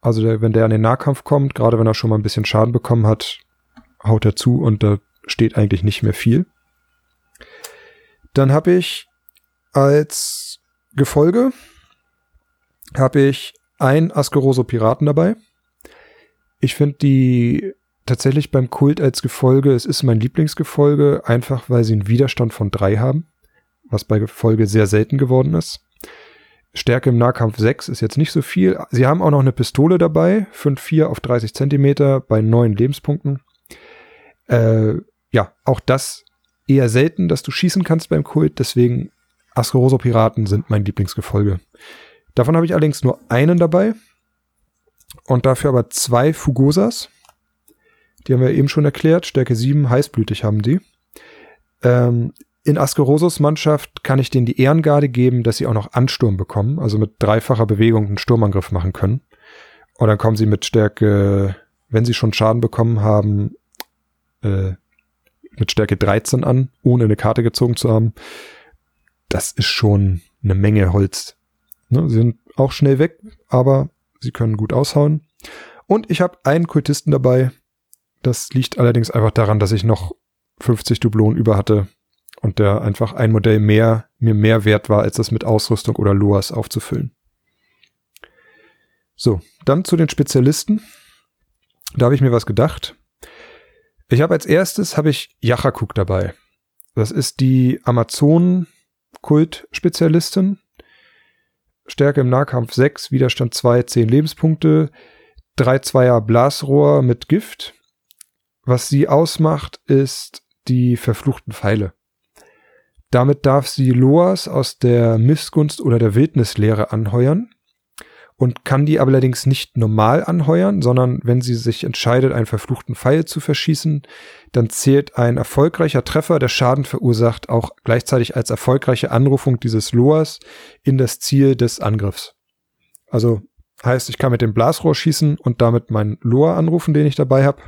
Also der, wenn der an den Nahkampf kommt, gerade wenn er schon mal ein bisschen Schaden bekommen hat, haut er zu und da steht eigentlich nicht mehr viel. Dann habe ich als Gefolge habe ich ein Askeroso Piraten dabei. Ich finde die tatsächlich beim Kult als Gefolge, es ist mein Lieblingsgefolge, einfach weil sie einen Widerstand von drei haben, was bei Gefolge sehr selten geworden ist. Stärke im Nahkampf 6 ist jetzt nicht so viel. Sie haben auch noch eine Pistole dabei, 5,4 auf 30 Zentimeter bei neun Lebenspunkten. Äh, ja, auch das eher selten, dass du schießen kannst beim Kult, deswegen Askeroso Piraten sind mein Lieblingsgefolge. Davon habe ich allerdings nur einen dabei und dafür aber zwei Fugosas. Die haben wir eben schon erklärt. Stärke 7, heißblütig haben die. Ähm, in Askerosos Mannschaft kann ich denen die Ehrengarde geben, dass sie auch noch Ansturm bekommen, also mit dreifacher Bewegung einen Sturmangriff machen können. Und dann kommen sie mit Stärke, wenn sie schon Schaden bekommen haben, äh, mit Stärke 13 an, ohne eine Karte gezogen zu haben. Das ist schon eine Menge Holz. Ne, sie sind auch schnell weg, aber sie können gut aushauen. Und ich habe einen Kultisten dabei. Das liegt allerdings einfach daran, dass ich noch 50 Dublonen über hatte. Und der einfach ein Modell mehr, mir mehr wert war, als das mit Ausrüstung oder Loas aufzufüllen. So, dann zu den Spezialisten. Da habe ich mir was gedacht. Ich habe als erstes habe ich Yachakuk dabei. Das ist die Amazonen-Kult-Spezialistin. Stärke im Nahkampf 6, Widerstand 2, 10 Lebenspunkte, 3-2er Blasrohr mit Gift. Was sie ausmacht, ist die verfluchten Pfeile. Damit darf sie Loas aus der Missgunst oder der Wildnislehre anheuern und kann die allerdings nicht normal anheuern, sondern wenn sie sich entscheidet, einen verfluchten Pfeil zu verschießen, dann zählt ein erfolgreicher Treffer, der Schaden verursacht, auch gleichzeitig als erfolgreiche Anrufung dieses Loas in das Ziel des Angriffs. Also heißt, ich kann mit dem Blasrohr schießen und damit meinen Loa anrufen, den ich dabei habe.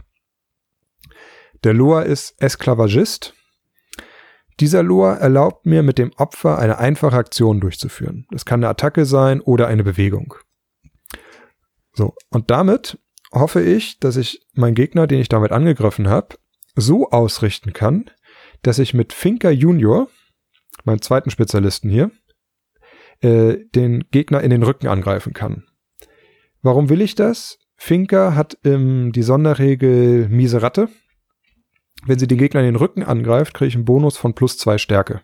Der Loa ist Esklavagist. Dieser Loa erlaubt mir mit dem Opfer eine einfache Aktion durchzuführen. Das kann eine Attacke sein oder eine Bewegung. So, und damit hoffe ich, dass ich meinen Gegner, den ich damit angegriffen habe, so ausrichten kann, dass ich mit Finker Junior, meinem zweiten Spezialisten hier, äh, den Gegner in den Rücken angreifen kann. Warum will ich das? Finker hat ähm, die Sonderregel miese Ratte. Wenn sie den Gegner in den Rücken angreift, kriege ich einen Bonus von plus zwei Stärke.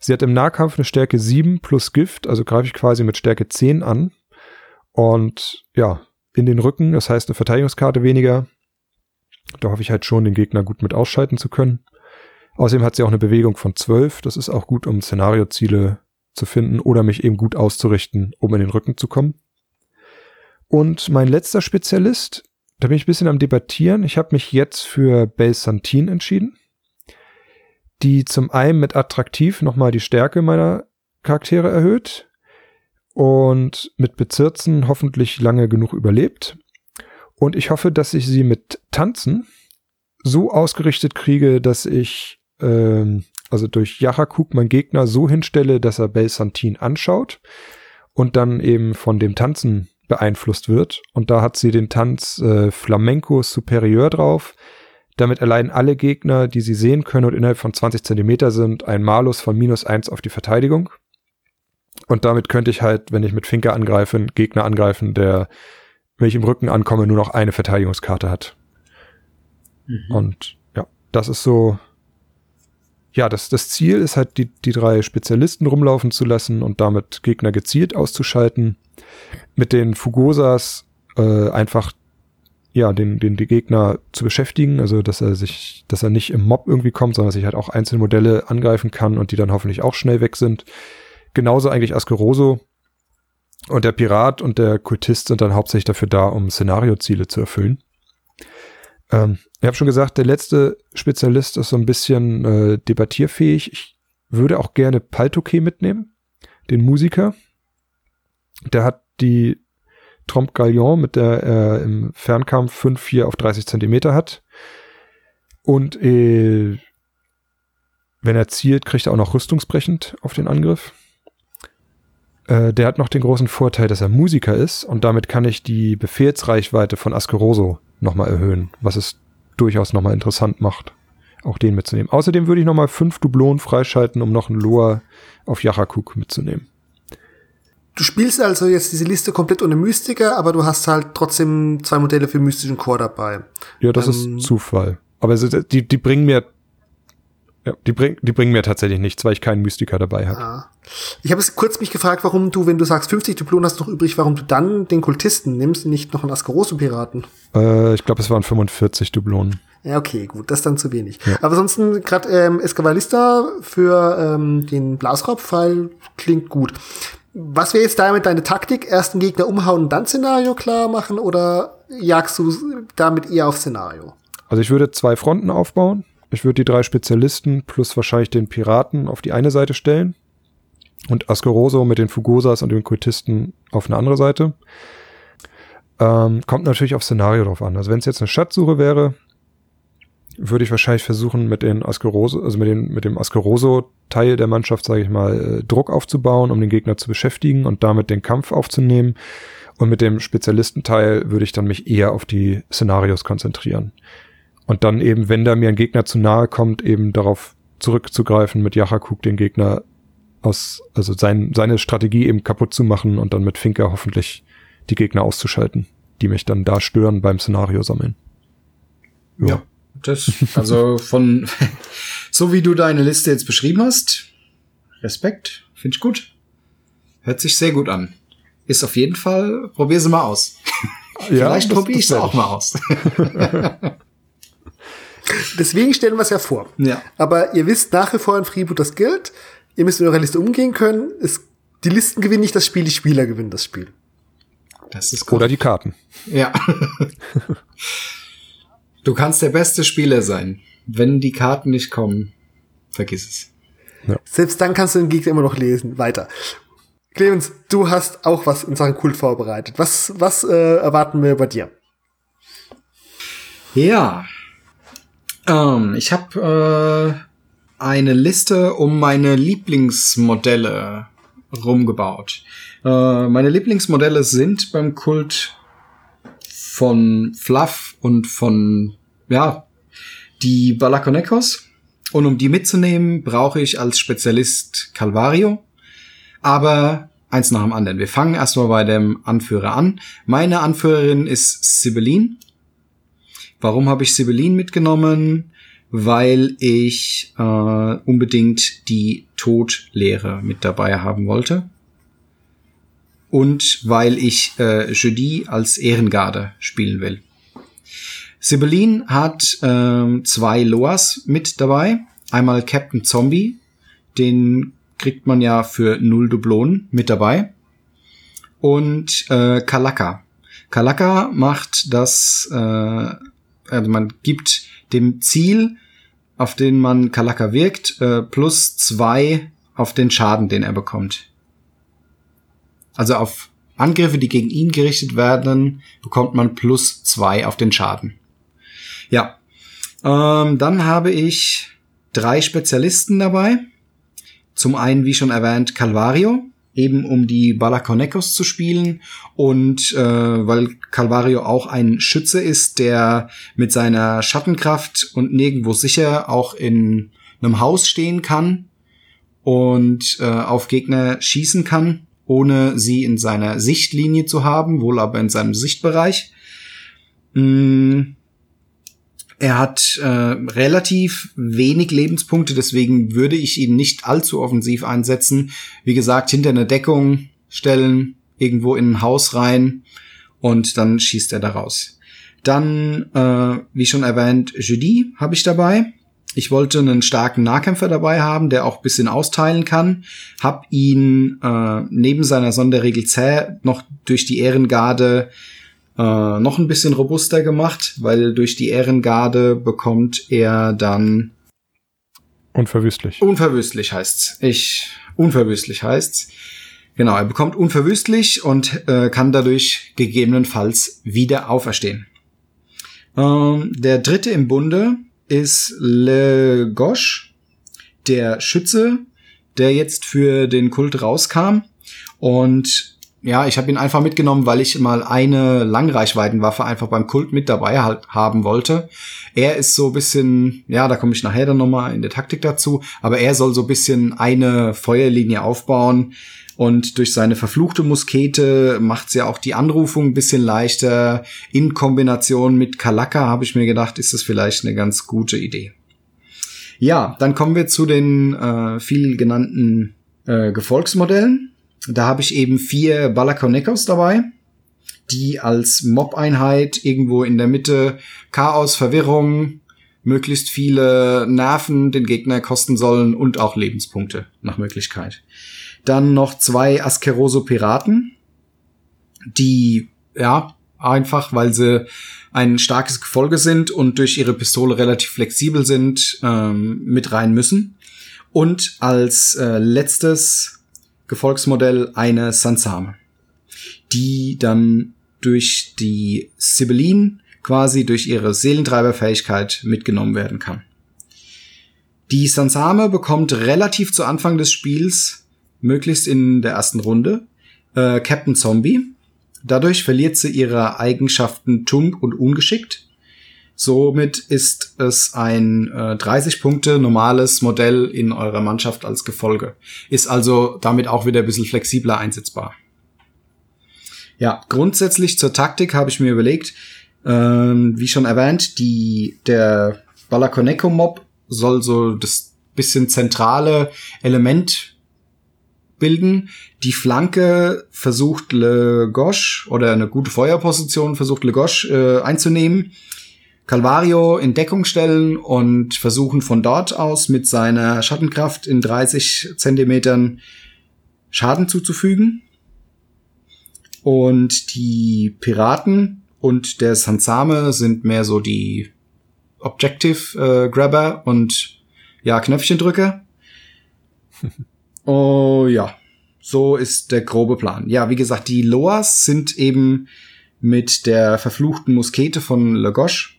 Sie hat im Nahkampf eine Stärke 7 plus Gift, also greife ich quasi mit Stärke 10 an. Und ja, in den Rücken, das heißt eine Verteidigungskarte weniger. Da hoffe ich halt schon, den Gegner gut mit ausschalten zu können. Außerdem hat sie auch eine Bewegung von 12. Das ist auch gut, um Szenarioziele zu finden oder mich eben gut auszurichten, um in den Rücken zu kommen. Und mein letzter Spezialist, da bin ich ein bisschen am Debattieren. Ich habe mich jetzt für Belsantin entschieden, die zum einen mit attraktiv nochmal die Stärke meiner Charaktere erhöht, und mit Bezirzen hoffentlich lange genug überlebt. Und ich hoffe, dass ich sie mit Tanzen so ausgerichtet kriege, dass ich ähm, also durch Yachakuk meinen Gegner so hinstelle, dass er Belsantin anschaut und dann eben von dem Tanzen beeinflusst wird. Und da hat sie den Tanz äh, Flamenco Superior drauf. Damit erleiden alle Gegner, die sie sehen können und innerhalb von 20 Zentimeter sind, ein Malus von minus eins auf die Verteidigung. Und damit könnte ich halt, wenn ich mit Finker angreife, einen Gegner angreifen, der, wenn ich im Rücken ankomme, nur noch eine Verteidigungskarte hat. Mhm. Und ja, das ist so. Ja, das, das Ziel ist halt, die, die drei Spezialisten rumlaufen zu lassen und damit Gegner gezielt auszuschalten. Mit den Fugosas äh, einfach ja, den, den, die Gegner zu beschäftigen, also dass er sich, dass er nicht im Mob irgendwie kommt, sondern dass ich halt auch einzelne Modelle angreifen kann und die dann hoffentlich auch schnell weg sind genauso eigentlich Askeroso. Und der Pirat und der Kultist sind dann hauptsächlich dafür da, um Szenarioziele zu erfüllen. Ähm, ich habe schon gesagt, der letzte Spezialist ist so ein bisschen äh, debattierfähig. Ich würde auch gerne Paltoke mitnehmen, den Musiker. Der hat die Trompe Gallion, mit der er im Fernkampf 5-4 auf 30 Zentimeter hat. Und äh, wenn er zielt, kriegt er auch noch rüstungsbrechend auf den Angriff. Äh, der hat noch den großen Vorteil, dass er Musiker ist und damit kann ich die Befehlsreichweite von Askeroso nochmal erhöhen, was es durchaus nochmal interessant macht, auch den mitzunehmen. Außerdem würde ich nochmal fünf Dublonen freischalten, um noch einen Loa auf Yachakuk mitzunehmen. Du spielst also jetzt diese Liste komplett ohne Mystiker, aber du hast halt trotzdem zwei Modelle für mystischen Chor dabei. Ja, das ähm, ist Zufall. Aber die, die bringen mir ja, die, bring, die bringen mir tatsächlich nichts, weil ich keinen Mystiker dabei habe. Ah. Ich habe es kurz mich gefragt, warum du, wenn du sagst 50 Duplonen hast noch übrig, warum du dann den Kultisten nimmst, nicht noch einen Ascaroso-Piraten? Äh, ich glaube, es waren 45 Dublonen. Ja, okay, gut, das ist dann zu wenig. Ja. Aber ansonsten gerade ähm, Escavalista für ähm, den Blasraubpfeil klingt gut. Was wäre jetzt damit deine Taktik? Ersten Gegner umhauen und dann Szenario klar machen oder jagst du damit eher auf Szenario? Also ich würde zwei Fronten aufbauen. Ich würde die drei Spezialisten plus wahrscheinlich den Piraten auf die eine Seite stellen und Askeroso mit den Fugosas und den Kultisten auf eine andere Seite. Ähm, kommt natürlich auf Szenario drauf an. Also wenn es jetzt eine Schatzsuche wäre, würde ich wahrscheinlich versuchen, mit den Askeroso, also mit, den, mit dem Askeroso-Teil der Mannschaft, sage ich mal, äh, Druck aufzubauen, um den Gegner zu beschäftigen und damit den Kampf aufzunehmen. Und mit dem Spezialistenteil würde ich dann mich eher auf die Szenarios konzentrieren. Und dann eben, wenn da mir ein Gegner zu nahe kommt, eben darauf zurückzugreifen, mit Yachakuk den Gegner aus, also sein, seine Strategie eben kaputt zu machen und dann mit Finker hoffentlich die Gegner auszuschalten, die mich dann da stören beim Szenario sammeln. Ja. ja das, also von, so wie du deine Liste jetzt beschrieben hast, Respekt, finde ich gut. Hört sich sehr gut an. Ist auf jeden Fall, probier sie mal aus. Ja, Vielleicht probiere ich es auch mal aus. Deswegen stellen wir es ja vor. Ja. Aber ihr wisst nach wie vor in Freeboot das gilt. Ihr müsst mit eurer Liste umgehen können. Es, die Listen gewinnen nicht das Spiel, die Spieler gewinnen das Spiel. Das ist Oder die Karten. Ja. du kannst der beste Spieler sein. Wenn die Karten nicht kommen, vergiss es. Ja. Selbst dann kannst du den Gegner immer noch lesen. Weiter. Clemens, du hast auch was in Sachen Kult vorbereitet. Was, was äh, erwarten wir bei dir? Ja, ähm, ich habe äh, eine Liste um meine Lieblingsmodelle rumgebaut. Äh, meine Lieblingsmodelle sind beim Kult von Fluff und von, ja, die Balakonekos. Und um die mitzunehmen, brauche ich als Spezialist Calvario. Aber eins nach dem anderen. Wir fangen erstmal bei dem Anführer an. Meine Anführerin ist Sibyllin. Warum habe ich Sibyllin mitgenommen? Weil ich äh, unbedingt die Todlehre mit dabei haben wollte. Und weil ich äh, Jeudi als Ehrengarde spielen will. Sibyllin hat äh, zwei Loas mit dabei. Einmal Captain Zombie, den kriegt man ja für null Dublonen mit dabei. Und äh, Kalaka. Kalaka macht das, äh, also man gibt dem Ziel, auf den man Kalaka wirkt, äh, plus zwei auf den Schaden, den er bekommt. Also auf Angriffe, die gegen ihn gerichtet werden, bekommt man plus zwei auf den Schaden. Ja. Ähm, dann habe ich drei Spezialisten dabei. Zum einen, wie schon erwähnt, Calvario, eben um die Balakonekos zu spielen und äh, weil Calvario auch ein Schütze ist, der mit seiner Schattenkraft und nirgendwo sicher auch in einem Haus stehen kann und äh, auf Gegner schießen kann, ohne sie in seiner Sichtlinie zu haben, wohl aber in seinem Sichtbereich. Mm, er hat äh, relativ wenig Lebenspunkte, deswegen würde ich ihn nicht allzu offensiv einsetzen. Wie gesagt, hinter eine Deckung stellen, irgendwo in ein Haus rein und dann schießt er da raus. Dann, äh, wie schon erwähnt, Judy habe ich dabei. Ich wollte einen starken Nahkämpfer dabei haben, der auch bisschen austeilen kann. Hab ihn äh, neben seiner Sonderregel zäh noch durch die Ehrengarde äh, noch ein bisschen robuster gemacht, weil durch die Ehrengarde bekommt er dann Unverwüstlich. Unverwüstlich heißt's. Ich unverwüstlich heißt's. Genau, er bekommt unverwüstlich und äh, kann dadurch gegebenenfalls wieder auferstehen. Ähm, der dritte im Bunde ist Le Gosh, der Schütze, der jetzt für den Kult rauskam und ja, ich habe ihn einfach mitgenommen, weil ich mal eine Langreichweitenwaffe einfach beim Kult mit dabei halt haben wollte. Er ist so bisschen, ja, da komme ich nachher dann nochmal in der Taktik dazu, aber er soll so bisschen eine Feuerlinie aufbauen und durch seine verfluchte Muskete macht's ja auch die Anrufung ein bisschen leichter. In Kombination mit Kalaka habe ich mir gedacht, ist das vielleicht eine ganz gute Idee. Ja, dann kommen wir zu den äh, viel genannten äh, Gefolgsmodellen. Da habe ich eben vier Balakonekos dabei, die als Mob-Einheit irgendwo in der Mitte Chaos, Verwirrung, möglichst viele Nerven den Gegner kosten sollen und auch Lebenspunkte nach Möglichkeit. Dann noch zwei Askeroso-Piraten, die, ja, einfach, weil sie ein starkes Gefolge sind und durch ihre Pistole relativ flexibel sind, ähm, mit rein müssen. Und als äh, letztes Gefolgsmodell eine Sansame, die dann durch die Sibyllin quasi durch ihre Seelentreiberfähigkeit mitgenommen werden kann. Die Sansame bekommt relativ zu Anfang des Spiels, möglichst in der ersten Runde, äh, Captain Zombie. Dadurch verliert sie ihre Eigenschaften tunk und ungeschickt. Somit ist es ein äh, 30 Punkte normales Modell in eurer Mannschaft als Gefolge. Ist also damit auch wieder ein bisschen flexibler einsetzbar. Ja, grundsätzlich zur Taktik habe ich mir überlegt, ähm, wie schon erwähnt, die, der Balakoneko-Mob soll so das bisschen zentrale Element bilden. Die Flanke versucht Le Gauche oder eine gute Feuerposition versucht Le Gauche äh, einzunehmen. Calvario in Deckung stellen und versuchen von dort aus mit seiner Schattenkraft in 30 Zentimetern Schaden zuzufügen. Und die Piraten und der Sansame sind mehr so die Objective äh, Grabber und ja, Knöpfchendrücker. oh ja, so ist der grobe Plan. Ja, wie gesagt, die Loas sind eben mit der verfluchten Muskete von Lagos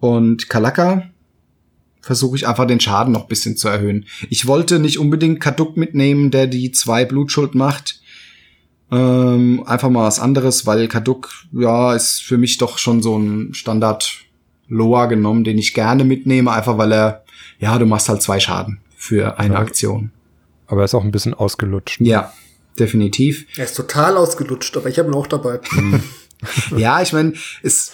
und Kalaka versuche ich einfach den Schaden noch bisschen zu erhöhen. Ich wollte nicht unbedingt Kaduk mitnehmen, der die zwei Blutschuld macht. Ähm, einfach mal was anderes, weil Kaduk, ja, ist für mich doch schon so ein Standard Loa genommen, den ich gerne mitnehme, einfach weil er, ja, du machst halt zwei Schaden für eine ja. Aktion. Aber er ist auch ein bisschen ausgelutscht. Ja, definitiv. Er ist total ausgelutscht, aber ich habe ihn auch dabei. ja, ich meine, es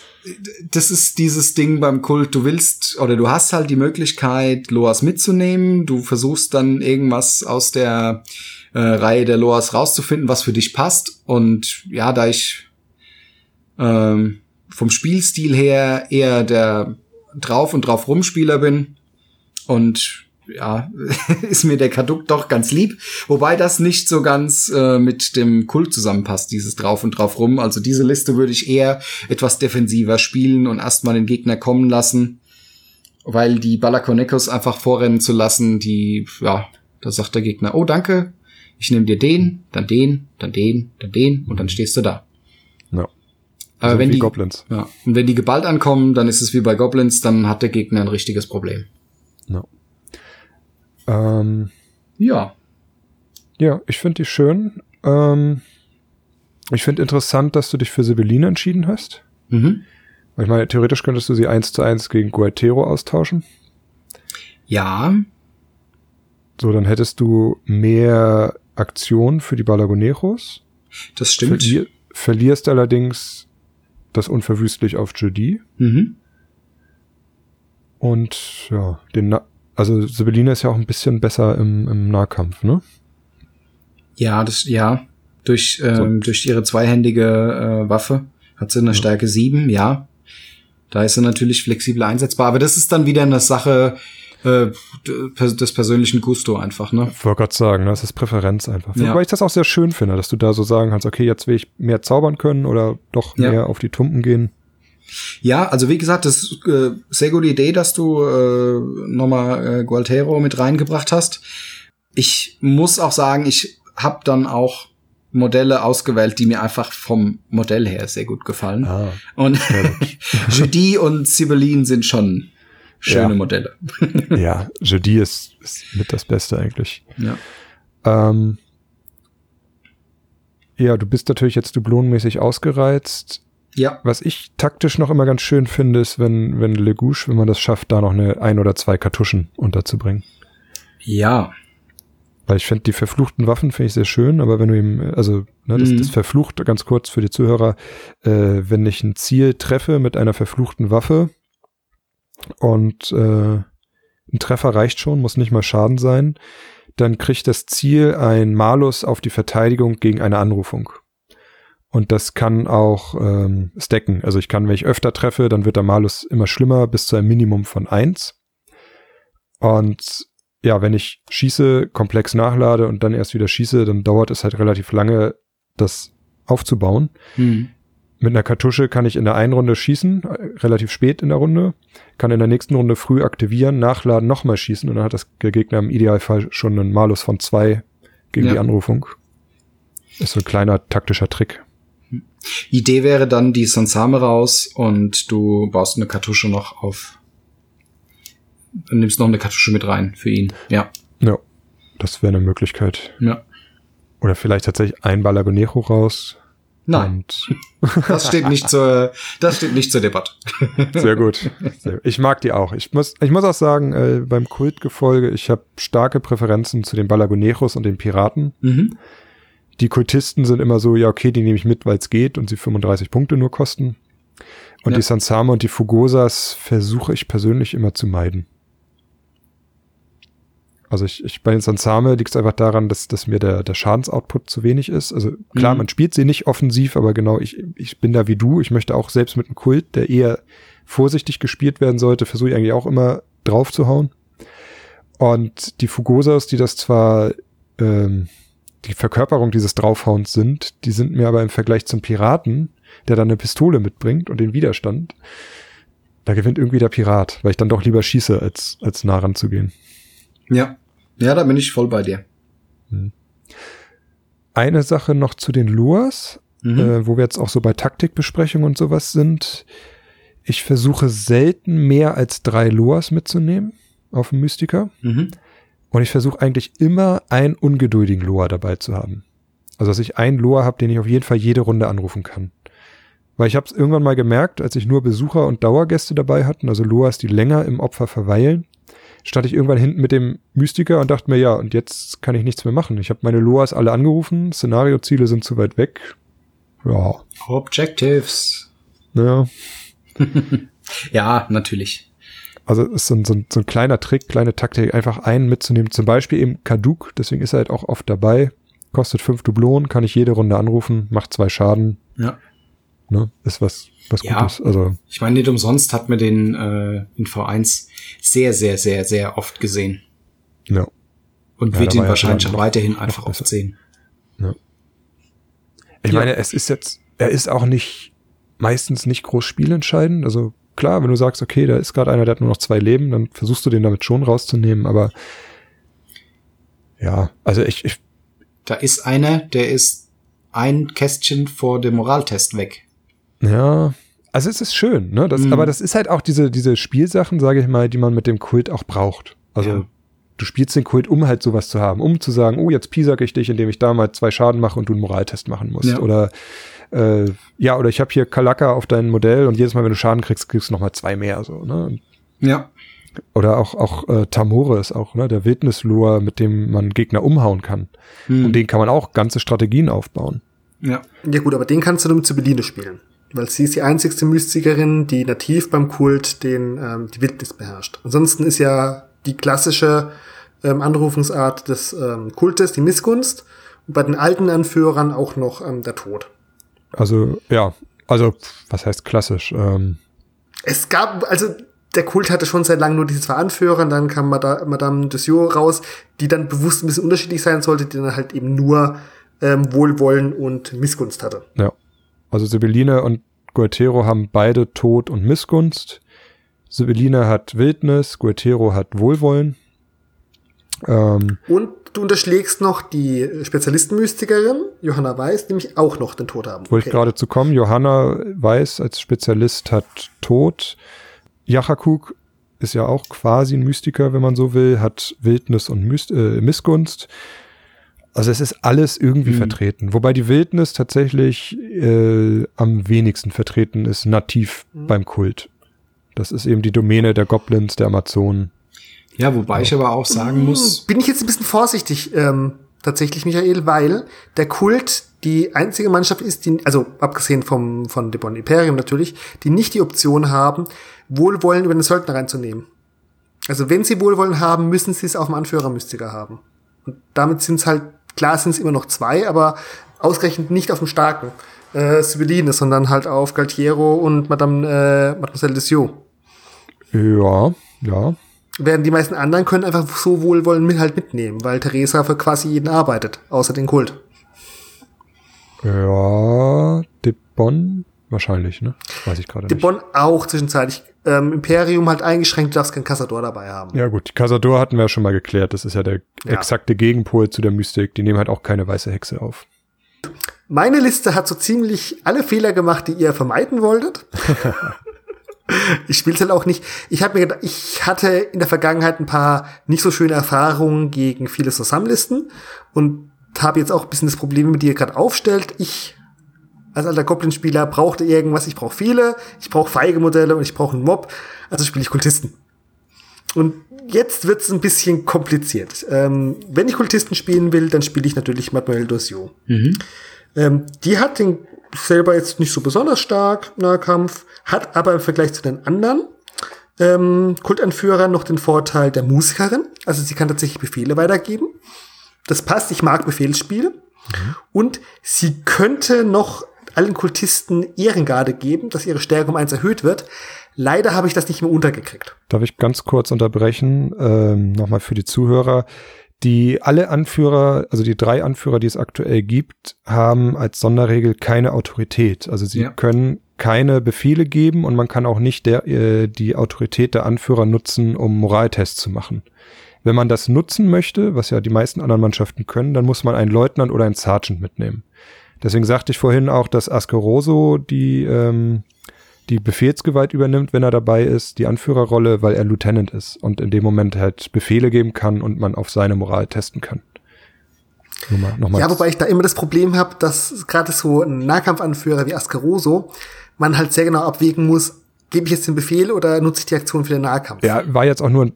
das ist dieses Ding beim Kult, du willst oder du hast halt die Möglichkeit, Loas mitzunehmen. Du versuchst dann irgendwas aus der äh, Reihe der Loas rauszufinden, was für dich passt. Und ja, da ich ähm, vom Spielstil her eher der drauf und drauf rumspieler bin und ja, ist mir der Kaduk doch ganz lieb. Wobei das nicht so ganz äh, mit dem Kult zusammenpasst, dieses drauf und drauf rum. Also diese Liste würde ich eher etwas defensiver spielen und erstmal den Gegner kommen lassen. Weil die Balakonekos einfach vorrennen zu lassen, die, ja, da sagt der Gegner, oh danke, ich nehme dir den, dann den, dann den, dann den und dann stehst du da. Ja. Aber wenn die Goblins. Ja, und wenn die geballt ankommen, dann ist es wie bei Goblins, dann hat der Gegner ein richtiges Problem. Ja. Ähm, ja. Ja, ich finde die schön. Ähm, ich finde interessant, dass du dich für Sibylline entschieden hast. Mhm. Ich meine, theoretisch könntest du sie eins zu eins gegen Guaitero austauschen. Ja. So, dann hättest du mehr Aktion für die Balagoneros. Das stimmt. Verlier verlierst allerdings das unverwüstlich auf Judy. Mhm. Und ja, den Na also Sibylline ist ja auch ein bisschen besser im, im Nahkampf, ne? Ja, das, ja. Durch, ähm, so. durch ihre zweihändige äh, Waffe hat sie eine ja. Stärke 7, ja. Da ist sie natürlich flexibel einsetzbar, aber das ist dann wieder eine Sache äh, des persönlichen Gusto einfach, ne? Ich wollte gerade sagen, das ist Präferenz einfach. Ja. Weil ich das auch sehr schön finde, dass du da so sagen kannst, okay, jetzt will ich mehr zaubern können oder doch ja. mehr auf die Tumpen gehen. Ja, also wie gesagt, das ist äh, sehr gute Idee, dass du äh, nochmal äh, Gualtero mit reingebracht hast. Ich muss auch sagen, ich habe dann auch Modelle ausgewählt, die mir einfach vom Modell her sehr gut gefallen. Ah, und Judy und Sibylline sind schon schöne ja. Modelle. ja, Judy ist, ist mit das Beste eigentlich. Ja. Ähm, ja, du bist natürlich jetzt dublonmäßig ausgereizt. Ja. Was ich taktisch noch immer ganz schön finde, ist, wenn, wenn Legouche, wenn man das schafft, da noch eine ein oder zwei Kartuschen unterzubringen. Ja. Weil ich finde, die verfluchten Waffen finde ich sehr schön, aber wenn du ihm, also, ne, das, mhm. das verflucht, ganz kurz für die Zuhörer, äh, wenn ich ein Ziel treffe mit einer verfluchten Waffe und äh, ein Treffer reicht schon, muss nicht mal Schaden sein, dann kriegt das Ziel ein Malus auf die Verteidigung gegen eine Anrufung. Und das kann auch ähm, stacken. Also ich kann, wenn ich öfter treffe, dann wird der Malus immer schlimmer bis zu einem Minimum von eins. Und ja, wenn ich schieße, komplex nachlade und dann erst wieder schieße, dann dauert es halt relativ lange, das aufzubauen. Mhm. Mit einer Kartusche kann ich in der einen Runde schießen, relativ spät in der Runde, kann in der nächsten Runde früh aktivieren, nachladen, nochmal schießen und dann hat das der Gegner im Idealfall schon einen Malus von zwei gegen ja. die Anrufung. Ist so ein kleiner taktischer Trick. Idee wäre dann die Sansame raus und du baust eine Kartusche noch auf. Nimmst noch eine Kartusche mit rein für ihn. Ja. Ja. Das wäre eine Möglichkeit. Ja. Oder vielleicht tatsächlich ein Balagonero raus. Nein. das steht nicht zur, das steht nicht zur Debatte. Sehr gut. Ich mag die auch. Ich muss, ich muss auch sagen, äh, beim Kultgefolge, ich habe starke Präferenzen zu den Balagonejos und den Piraten. Mhm. Die Kultisten sind immer so, ja, okay, die nehme ich mit, weil es geht und sie 35 Punkte nur kosten. Und ja. die Sansame und die Fugosas versuche ich persönlich immer zu meiden. Also ich, ich bei den Sansame liegt es einfach daran, dass, dass mir der, der Schadensoutput zu wenig ist. Also klar, mhm. man spielt sie nicht offensiv, aber genau, ich, ich bin da wie du. Ich möchte auch selbst mit einem Kult, der eher vorsichtig gespielt werden sollte, versuche ich eigentlich auch immer drauf zu hauen. Und die Fugosas, die das zwar ähm, die Verkörperung dieses Draufhauens sind, die sind mir aber im Vergleich zum Piraten, der dann eine Pistole mitbringt und den Widerstand, da gewinnt irgendwie der Pirat, weil ich dann doch lieber schieße, als, als nah ranzugehen. Ja. Ja, da bin ich voll bei dir. Hm. Eine Sache noch zu den Lures, mhm. äh, wo wir jetzt auch so bei Taktikbesprechungen und sowas sind. Ich versuche selten mehr als drei Lures mitzunehmen auf dem Mystiker. Mhm. Und ich versuche eigentlich immer einen ungeduldigen Loa dabei zu haben. Also dass ich einen Loa habe, den ich auf jeden Fall jede Runde anrufen kann. Weil ich habe es irgendwann mal gemerkt, als ich nur Besucher und Dauergäste dabei hatten, also Loas, die länger im Opfer verweilen, stand ich irgendwann hinten mit dem Mystiker und dachte mir, ja, und jetzt kann ich nichts mehr machen. Ich habe meine Loas alle angerufen, Szenarioziele sind zu weit weg. Ja. Objectives. Ja. ja, natürlich. Also ist so ein, so, ein, so ein kleiner Trick, kleine Taktik, einfach einen mitzunehmen. Zum Beispiel eben Kaduk, deswegen ist er halt auch oft dabei. Kostet fünf Dublonen, kann ich jede Runde anrufen, macht zwei Schaden. Ja. Ne, ist was, was ja, Gutes. Also. Ich meine, nicht umsonst hat man den äh, in V1 sehr, sehr, sehr, sehr oft gesehen. Ja. Und ja, wird ihn wahrscheinlich auch weiterhin einfach oft sehen. Ja. Ich ja. meine, es ist jetzt, er ist auch nicht, meistens nicht groß spielentscheidend. Also klar, wenn du sagst, okay, da ist gerade einer, der hat nur noch zwei Leben, dann versuchst du den damit schon rauszunehmen, aber ja, also ich, ich da ist einer, der ist ein Kästchen vor dem Moraltest weg. Ja, also es ist schön, ne? Das, mhm. Aber das ist halt auch diese, diese Spielsachen, sage ich mal, die man mit dem Kult auch braucht. Also ja. Du spielst den Kult, um halt sowas zu haben, um zu sagen, oh, jetzt piesack ich dich, indem ich da mal zwei Schaden mache und du einen Moraltest machen musst. Ja. Oder äh, ja, oder ich habe hier Kalaka auf dein Modell und jedes Mal, wenn du Schaden kriegst, kriegst du nochmal zwei mehr. So, ne? Ja. Oder auch, auch äh, Tamore ist auch, ne, der Wildnislure, mit dem man Gegner umhauen kann. Hm. Und den kann man auch ganze Strategien aufbauen. Ja. Ja gut, aber den kannst du nur mit Zibeline spielen. Weil sie ist die einzigste Mystikerin, die nativ beim Kult den, ähm, die Wildnis beherrscht. Ansonsten ist ja die klassische ähm, Anrufungsart des ähm, Kultes die Missgunst. Und bei den alten Anführern auch noch ähm, der Tod. Also, ja, also, was heißt klassisch? Ähm es gab, also, der Kult hatte schon seit langem nur diese zwei Anführer, und dann kam Madame, Madame Dussiot raus, die dann bewusst ein bisschen unterschiedlich sein sollte, die dann halt eben nur ähm, Wohlwollen und Missgunst hatte. Ja. Also Sibylline und Gualtero haben beide Tod und Missgunst. Sibylline hat Wildnis, Gualtero hat Wohlwollen. Ähm, und du unterschlägst noch die Spezialistenmystikerin, Johanna Weiß, die nämlich auch noch den Tod haben. Wollte okay. ich gerade zu kommen. Johanna Weiß als Spezialist hat Tod. Jachakuk ist ja auch quasi ein Mystiker, wenn man so will, hat Wildnis und Myst äh, Missgunst. Also es ist alles irgendwie mhm. vertreten. Wobei die Wildnis tatsächlich äh, am wenigsten vertreten ist, nativ mhm. beim Kult. Das ist eben die Domäne der Goblins, der Amazonen. Ja, wobei ja. ich aber auch sagen hm, muss. Bin ich jetzt ein bisschen vorsichtig, ähm, tatsächlich, Michael, weil der Kult die einzige Mannschaft ist, die, also abgesehen vom, von Debon Imperium natürlich, die nicht die Option haben, Wohlwollen über den Söldner reinzunehmen. Also wenn sie Wohlwollen haben, müssen sie es auf dem Anführer-Mystiker haben. Und damit sind es halt, klar sind es immer noch zwei, aber ausgerechnet nicht auf dem starken äh, Sibylline, sondern halt auf Galtiero und Madame äh, Mademoiselle Desiot. Ja, ja. Während die meisten anderen können einfach so Wohlwollen mit halt mitnehmen, weil Theresa für quasi jeden arbeitet, außer den Kult. Ja, De Bonn wahrscheinlich, ne? Weiß ich gerade nicht. De Bonn auch zwischenzeitlich. Ähm, Imperium halt eingeschränkt, du darfst keinen Casador dabei haben. Ja gut, Casador hatten wir ja schon mal geklärt. Das ist ja der ja. exakte Gegenpol zu der Mystik. Die nehmen halt auch keine weiße Hexe auf. Meine Liste hat so ziemlich alle Fehler gemacht, die ihr vermeiden wolltet. ich spiele es halt auch nicht. Ich habe mir gedacht, ich hatte in der Vergangenheit ein paar nicht so schöne Erfahrungen gegen viele Zusammenlisten und habe jetzt auch ein bisschen das Problem mit dir gerade aufstellt. Ich Als alter Goblin-Spieler brauchte irgendwas, ich brauche viele, ich brauche feige Modelle und ich brauche einen Mob, also spiele ich Kultisten. Und jetzt wird's ein bisschen kompliziert. Ähm, wenn ich Kultisten spielen will, dann spiele ich natürlich Mademoiselle Dosio. Mhm. Ähm, die hat den selber jetzt nicht so besonders stark, Nahkampf, hat aber im Vergleich zu den anderen ähm, Kultanführern noch den Vorteil der Musikerin. Also sie kann tatsächlich Befehle weitergeben. Das passt, ich mag Befehlsspiele. Mhm. Und sie könnte noch allen Kultisten Ehrengarde geben, dass ihre Stärke um eins erhöht wird. Leider habe ich das nicht mehr untergekriegt. Darf ich ganz kurz unterbrechen, ähm, nochmal für die Zuhörer. Die alle Anführer, also die drei Anführer, die es aktuell gibt, haben als Sonderregel keine Autorität. Also sie ja. können keine Befehle geben und man kann auch nicht der, äh, die Autorität der Anführer nutzen, um Moraltests zu machen. Wenn man das nutzen möchte, was ja die meisten anderen Mannschaften können, dann muss man einen Leutnant oder einen Sergeant mitnehmen. Deswegen sagte ich vorhin auch, dass Askeroso die, ähm, die Befehlsgewalt übernimmt, wenn er dabei ist, die Anführerrolle, weil er Lieutenant ist und in dem Moment halt Befehle geben kann und man auf seine Moral testen kann. Nochmal, nochmal ja, wobei ich da immer das Problem habe, dass gerade so ein Nahkampfanführer wie Askeroso man halt sehr genau abwägen muss, gebe ich jetzt den Befehl oder nutze ich die Aktion für den Nahkampf? Ja, war jetzt auch nur ein,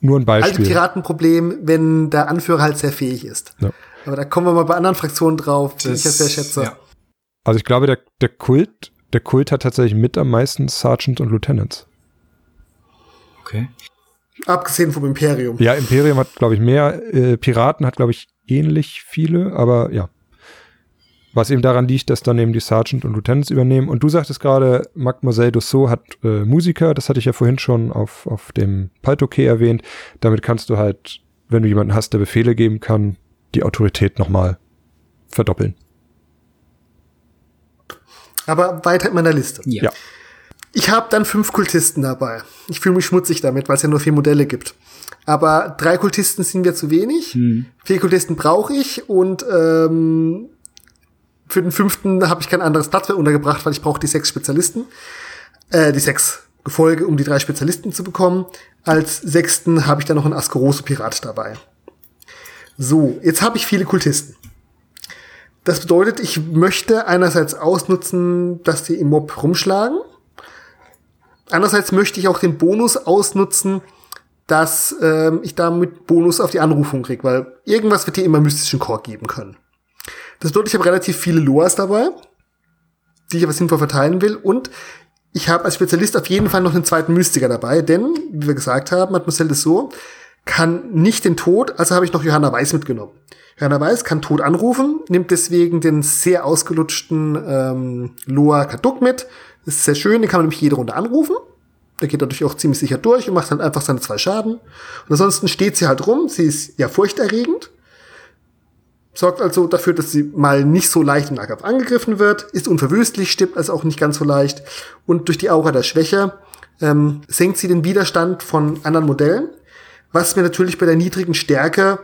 nur ein Beispiel. Also Piratenproblem, wenn der Anführer halt sehr fähig ist. Ja. Aber da kommen wir mal bei anderen Fraktionen drauf, die das, ich ja sehr schätze. Ja. Also ich glaube, der, der Kult, der Kult hat tatsächlich mit am meisten Sergeants und Lieutenants. Okay. Abgesehen vom Imperium. Ja, Imperium hat, glaube ich, mehr. Äh, Piraten hat, glaube ich, ähnlich viele, aber ja. Was eben daran liegt, dass dann eben die Sergeant und Lieutenants übernehmen. Und du sagtest gerade, Mademoiselle Dussault hat äh, Musiker, das hatte ich ja vorhin schon auf, auf dem Paltoquet erwähnt. Damit kannst du halt, wenn du jemanden hast, der Befehle geben kann, die Autorität nochmal verdoppeln. Aber weiter in meiner Liste. Ja. ja. Ich habe dann fünf Kultisten dabei. Ich fühle mich schmutzig damit, weil es ja nur vier Modelle gibt. Aber drei Kultisten sind mir zu wenig. Hm. Vier Kultisten brauche ich und ähm, für den fünften habe ich kein anderes Platz mehr untergebracht, weil ich brauche die sechs Spezialisten, äh, die sechs Gefolge, um die drei Spezialisten zu bekommen. Als sechsten habe ich dann noch einen Askeroso Pirat dabei. So, jetzt habe ich viele Kultisten. Das bedeutet, ich möchte einerseits ausnutzen, dass die im Mob rumschlagen. Andererseits möchte ich auch den Bonus ausnutzen, dass ähm, ich damit Bonus auf die Anrufung kriege, weil irgendwas wird hier immer mystischen Chor geben können. Das bedeutet, ich habe relativ viele Loas dabei, die ich aber sinnvoll verteilen will. Und ich habe als Spezialist auf jeden Fall noch einen zweiten Mystiker dabei, denn, wie wir gesagt haben, Mademoiselle so kann nicht den Tod, also habe ich noch Johanna Weiß mitgenommen. Johanna Weiß kann Tod anrufen, nimmt deswegen den sehr ausgelutschten ähm, Loa Kaduk mit. Das ist sehr schön, den kann man nämlich jede Runde anrufen. Der geht dadurch auch ziemlich sicher durch und macht dann einfach seine zwei Schaden. Und ansonsten steht sie halt rum, sie ist ja furchterregend sorgt also dafür, dass sie mal nicht so leicht im Nahkampf angegriffen wird, ist unverwüstlich, stirbt also auch nicht ganz so leicht und durch die Aura der Schwäche ähm, senkt sie den Widerstand von anderen Modellen, was mir natürlich bei der niedrigen Stärke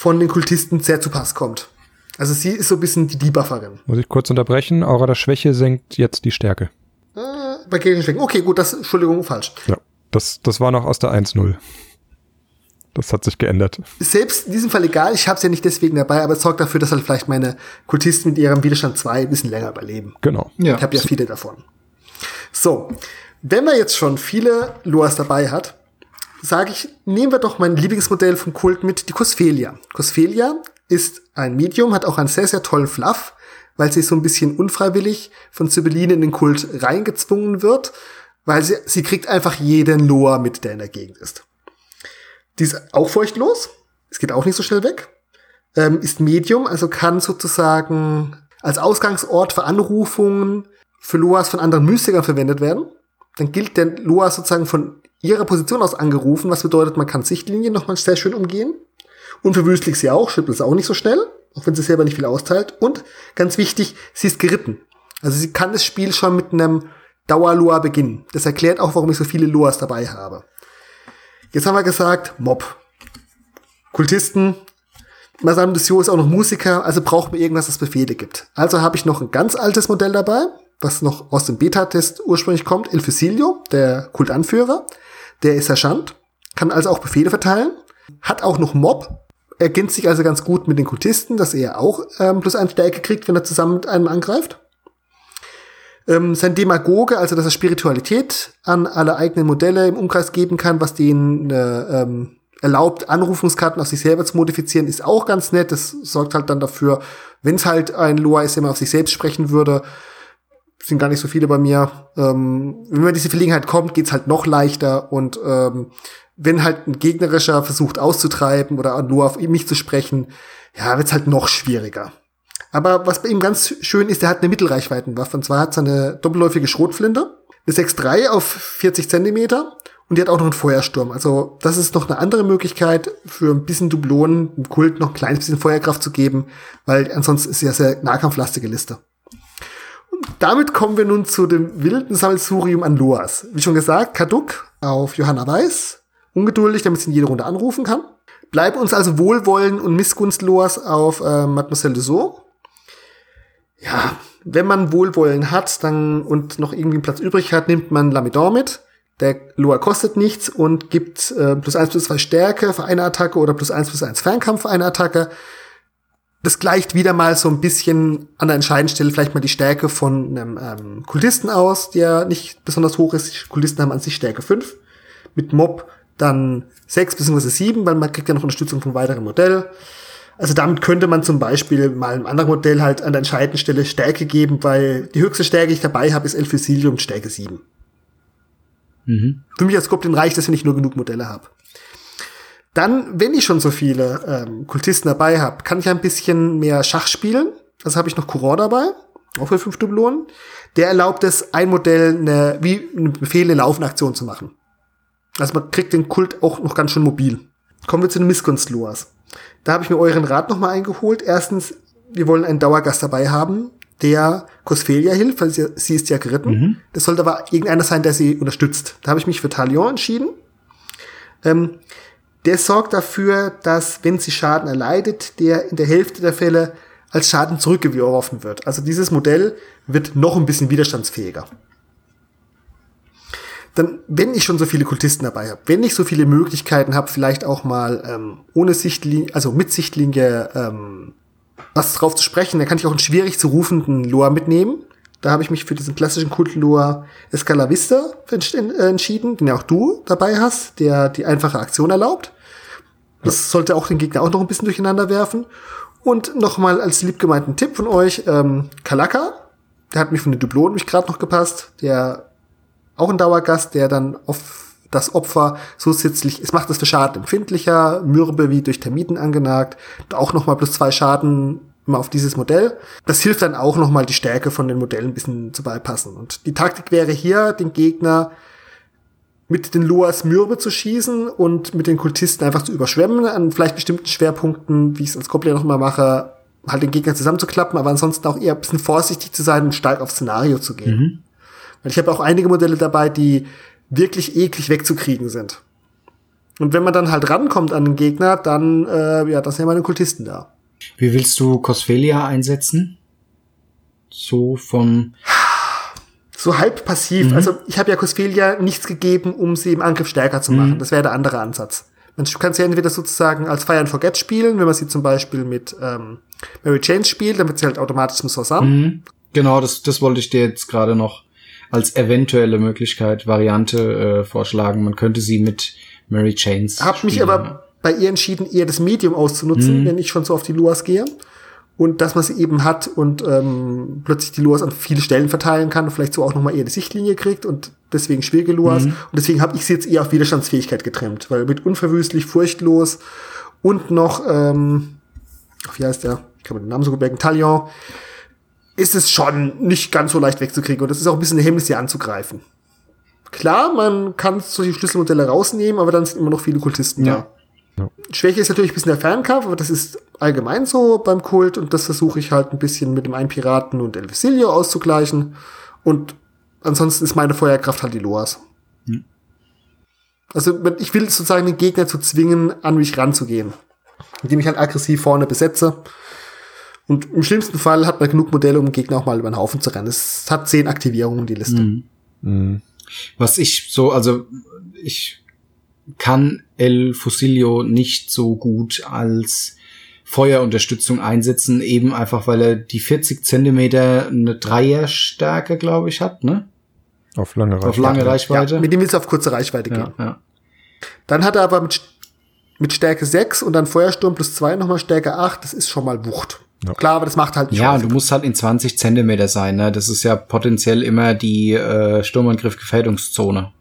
von den Kultisten sehr zu Pass kommt. Also sie ist so ein bisschen die Debufferin. Muss ich kurz unterbrechen? Aura der Schwäche senkt jetzt die Stärke. Äh, bei Gegenschwächen. Okay, gut, das, Entschuldigung, falsch. Ja, das, das war noch aus der 1-0. Das hat sich geändert. Selbst in diesem Fall egal, ich habe es ja nicht deswegen dabei, aber es sorgt dafür, dass halt vielleicht meine Kultisten mit ihrem Widerstand 2 ein bisschen länger überleben. Genau. Ja. Ich habe ja viele davon. So, wenn man jetzt schon viele Loas dabei hat, sage ich, nehmen wir doch mein Lieblingsmodell vom Kult mit, die Cosphelia. Cosphelia ist ein Medium, hat auch einen sehr, sehr tollen Fluff, weil sie so ein bisschen unfreiwillig von Sibylline in den Kult reingezwungen wird, weil sie, sie kriegt einfach jeden Loa mit, der in der Gegend ist. Die ist auch feuchtlos. Es geht auch nicht so schnell weg. Ähm, ist Medium, also kann sozusagen als Ausgangsort für Anrufungen für Loas von anderen Mystikern verwendet werden. Dann gilt der Loa sozusagen von ihrer Position aus angerufen, was bedeutet, man kann Sichtlinien nochmal sehr schön umgehen. Unverwüstlich sie auch, schüttelt es auch nicht so schnell, auch wenn sie selber nicht viel austeilt. Und ganz wichtig, sie ist geritten. Also sie kann das Spiel schon mit einem Dauer-Loa beginnen. Das erklärt auch, warum ich so viele Loas dabei habe. Jetzt haben wir gesagt, Mob. Kultisten. Masam Desio ist auch noch Musiker, also braucht man irgendwas, das Befehle gibt. Also habe ich noch ein ganz altes Modell dabei, was noch aus dem Beta-Test ursprünglich kommt. Il Fusilio, der Kultanführer. Der ist Sergeant, kann also auch Befehle verteilen. Hat auch noch Mob, ergänzt sich also ganz gut mit den Kultisten, dass er auch ähm, plus eine Stärke kriegt, wenn er zusammen mit einem angreift. Ähm, sein Demagoge, also dass er Spiritualität an alle eigenen Modelle im Umkreis geben kann, was denen äh, ähm, erlaubt, Anrufungskarten auf sich selber zu modifizieren, ist auch ganz nett. Das sorgt halt dann dafür, wenn es halt ein Loa ist, der mal auf sich selbst sprechen würde, sind gar nicht so viele bei mir. Ähm, wenn man diese Verlegenheit kommt, geht's halt noch leichter und ähm, wenn halt ein gegnerischer versucht auszutreiben oder nur auf mich zu sprechen, ja, wird's halt noch schwieriger. Aber was bei ihm ganz schön ist, der hat eine Mittelreichweitenwaffe. Und zwar hat er eine doppelläufige Schrotflinte, eine 6.3 auf 40 Zentimeter und die hat auch noch einen Feuersturm. Also das ist noch eine andere Möglichkeit für ein bisschen Dublonen, dem Kult noch ein kleines bisschen Feuerkraft zu geben, weil ansonsten ist ja sehr nahkampflastige Liste. Damit kommen wir nun zu dem wilden Sammelsurium an Loas. Wie schon gesagt, Kaduk auf Johanna Weiß, ungeduldig, damit sie in jede Runde anrufen kann. Bleiben uns also Wohlwollen und Missgunst Loas auf äh, Mademoiselle de Sceaux. Ja, wenn man Wohlwollen hat dann und noch irgendwie einen Platz übrig hat, nimmt man Lamidor mit der Loa kostet nichts und gibt äh, plus eins plus zwei Stärke für eine Attacke oder plus eins plus eins Fernkampf für eine Attacke. Das gleicht wieder mal so ein bisschen an der entscheidenden Stelle vielleicht mal die Stärke von einem ähm, Kultisten aus, der nicht besonders hoch ist. Die Kultisten haben an sich Stärke 5. Mit Mob dann 6 bzw. 7, weil man kriegt ja noch Unterstützung von weiteren Modell. Also damit könnte man zum Beispiel mal einem anderen Modell halt an der entscheidenden Stelle Stärke geben, weil die höchste Stärke, die ich dabei habe, ist Elphysilium Stärke 7. Mhm. Für mich als Goblin reicht es, wenn ich nur genug Modelle habe. Dann, wenn ich schon so viele ähm, Kultisten dabei habe, kann ich ein bisschen mehr Schach spielen. Also habe ich noch Kuror dabei, auch für fünf Dublonen. Der erlaubt es, ein Modell eine, wie eine Befehl, eine laufende Aktion zu machen. Also man kriegt den Kult auch noch ganz schön mobil. Kommen wir zu den Missgunst-Loas. Da habe ich mir euren Rat noch mal eingeholt. Erstens, wir wollen einen Dauergast dabei haben, der Cosfelia hilft, weil sie, sie ist ja geritten. Mhm. Das sollte aber irgendeiner sein, der sie unterstützt. Da habe ich mich für Talion entschieden. Ähm, der sorgt dafür, dass, wenn sie Schaden erleidet, der in der Hälfte der Fälle als Schaden zurückgeworfen wird. Also dieses Modell wird noch ein bisschen widerstandsfähiger. Dann, wenn ich schon so viele Kultisten dabei habe, wenn ich so viele Möglichkeiten habe, vielleicht auch mal ähm, ohne Sichtlinie, also mit Sichtlinie ähm, was drauf zu sprechen. Da kann ich auch einen schwierig zu rufenden Loa mitnehmen. Da habe ich mich für diesen klassischen Kult-Loa Escalavista äh, entschieden, den ja auch du dabei hast, der die einfache Aktion erlaubt. Das sollte auch den Gegner auch noch ein bisschen durcheinander werfen. Und nochmal als liebgemeinten Tipp von euch, ähm, Kalaka, der hat mich von den Dublonen mich gerade noch gepasst, der auch ein Dauergast, der dann auf das Opfer zusätzlich, es macht es für Schaden empfindlicher, mürbe wie durch Termiten angenagt, auch nochmal plus zwei Schaden immer auf dieses Modell. Das hilft dann auch nochmal die Stärke von den Modellen ein bisschen zu beipassen. Und die Taktik wäre hier, den Gegner mit den Loas mürbe zu schießen und mit den Kultisten einfach zu überschwemmen, an vielleicht bestimmten Schwerpunkten, wie ich es als Goblin nochmal mache, halt den Gegner zusammenzuklappen, aber ansonsten auch eher ein bisschen vorsichtig zu sein und stark auf Szenario zu gehen. Mhm. Weil ich habe auch einige Modelle dabei, die wirklich eklig wegzukriegen sind. Und wenn man dann halt rankommt an den Gegner, dann, äh, ja, das sind ja meine Kultisten da. Wie willst du Cosfelia einsetzen? So vom so halb passiv. Mhm. Also ich habe ja Cosfelia nichts gegeben, um sie im Angriff stärker zu machen. Mhm. Das wäre der andere Ansatz. Man kann sie entweder sozusagen als Fire and Forget spielen, wenn man sie zum Beispiel mit ähm, Mary Jane spielt, dann wird sie halt automatisch zum Sorsam. Mhm. Genau, das, das wollte ich dir jetzt gerade noch als eventuelle Möglichkeit, Variante äh, vorschlagen. Man könnte sie mit Mary Chains. Hab spielen. mich aber bei ihr entschieden, eher das Medium auszunutzen, mhm. wenn ich schon so auf die Luas gehe. Und dass man sie eben hat und ähm, plötzlich die Luas an viele Stellen verteilen kann und vielleicht so auch nochmal eher die Sichtlinie kriegt und deswegen schwierige Luas. Mhm. Und deswegen habe ich sie jetzt eher auf Widerstandsfähigkeit getrimmt, weil mit unverwüstlich, furchtlos und noch, ähm, wie heißt der? Ich kann mir den Namen so gut merken, Talion ist es schon nicht ganz so leicht wegzukriegen. Und das ist auch ein bisschen ein Hemmnis, hier anzugreifen. Klar, man kann solche Schlüsselmodelle rausnehmen, aber dann sind immer noch viele Kultisten ja. da. Ja. Schwäche ist natürlich ein bisschen der Fernkampf, aber das ist allgemein so beim Kult und das versuche ich halt ein bisschen mit dem einen Piraten und Elvisilio auszugleichen. Und ansonsten ist meine Feuerkraft halt die Loas. Hm. Also ich will sozusagen den Gegner zu zwingen, an mich ranzugehen. Indem ich halt aggressiv vorne besetze und im schlimmsten Fall hat man genug Modelle, um den Gegner auch mal über den Haufen zu rennen. Es hat zehn Aktivierungen, die Liste. Mhm. Mhm. Was ich so, also ich kann El Fusilio nicht so gut als Feuerunterstützung einsetzen, eben einfach, weil er die 40 Zentimeter eine Dreierstärke, glaube ich, hat, ne? Auf lange Reichweite. Auf lange Reichweite. Ja, mit dem willst du auf kurze Reichweite gehen. ja, ja. Dann hat er aber mit, mit Stärke 6 und dann Feuersturm plus 2 nochmal Stärke 8. Das ist schon mal Wucht. Ja. Klar, aber das macht halt nicht Ja, und du musst halt in 20 Zentimeter sein, ne? Das ist ja potenziell immer die äh, Sturmangriff-Gefährdungszone.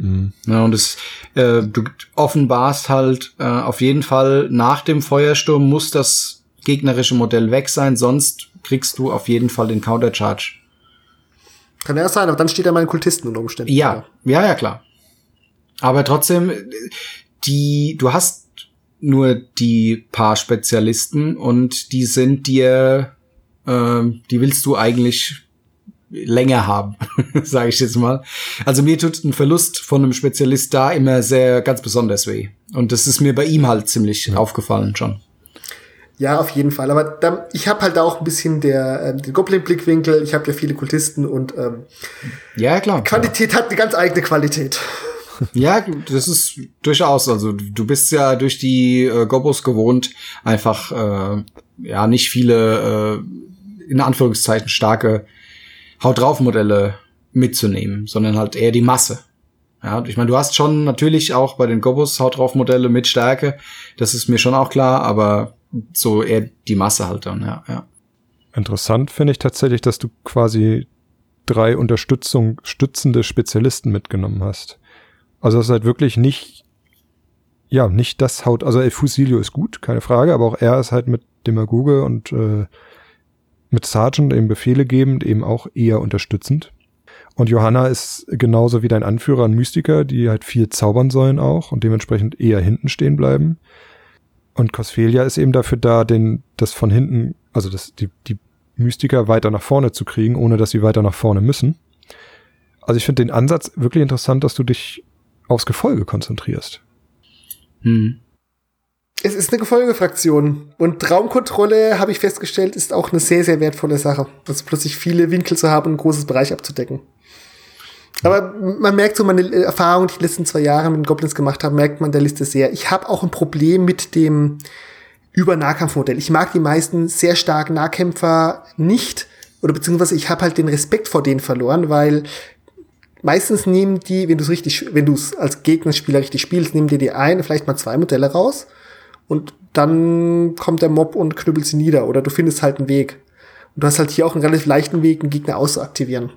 Mhm. Ja, und es, äh, du offenbarst halt äh, auf jeden Fall nach dem Feuersturm muss das gegnerische Modell weg sein, sonst kriegst du auf jeden Fall den Countercharge. Kann ja sein, aber dann steht er meinen Kultisten unter Umständen. Ja, ja, ja, klar. Aber trotzdem, die, du hast nur die paar Spezialisten und die sind dir, ähm, die willst du eigentlich länger haben, sage ich jetzt mal. Also mir tut ein Verlust von einem Spezialist da immer sehr ganz besonders weh. Und das ist mir bei ihm halt ziemlich aufgefallen schon. Ja, auf jeden Fall. Aber dann, ich habe halt auch ein bisschen der, ähm, den Goblin-Blickwinkel. Ich habe ja viele Kultisten und ähm, Ja, klar. Qualität hat eine ganz eigene Qualität. Ja, das ist durchaus. Also du bist ja durch die äh, Gobos gewohnt, einfach äh, ja nicht viele äh, in Anführungszeichen starke Haut drauf Modelle mitzunehmen, sondern halt eher die Masse. Ja, ich meine, du hast schon natürlich auch bei den Gobos Haut drauf Modelle mit Stärke, das ist mir schon auch klar, aber so eher die Masse halt dann, ja, ja. Interessant finde ich tatsächlich, dass du quasi drei Unterstützung stützende Spezialisten mitgenommen hast. Also das ist halt wirklich nicht, ja, nicht das Haut, also El Fusilio ist gut, keine Frage, aber auch er ist halt mit Demagoge und äh, mit Sergeant eben Befehle gebend eben auch eher unterstützend. Und Johanna ist genauso wie dein Anführer ein Mystiker, die halt viel zaubern sollen auch und dementsprechend eher hinten stehen bleiben. Und Cosfelia ist eben dafür da, den, das von hinten, also das, die, die Mystiker weiter nach vorne zu kriegen, ohne dass sie weiter nach vorne müssen. Also ich finde den Ansatz wirklich interessant, dass du dich aufs Gefolge konzentrierst. Hm. Es ist eine Gefolgefraktion. Und Raumkontrolle, habe ich festgestellt, ist auch eine sehr, sehr wertvolle Sache. Also plötzlich viele Winkel zu haben, ein großes Bereich abzudecken. Aber man merkt so meine Erfahrung, die ich die letzten zwei Jahre mit den Goblins gemacht habe, merkt man der Liste sehr. Ich habe auch ein Problem mit dem Über-Nahkampfmodell. Ich mag die meisten sehr starken Nahkämpfer nicht. Oder beziehungsweise ich habe halt den Respekt vor denen verloren, weil meistens nehmen die, wenn du es richtig, wenn du es als Gegnerspieler richtig spielst, nehmen dir die eine, vielleicht mal zwei Modelle raus und dann kommt der Mob und knüppelt sie nieder oder du findest halt einen Weg. Und du hast halt hier auch einen relativ leichten Weg, einen Gegner auszuaktivieren.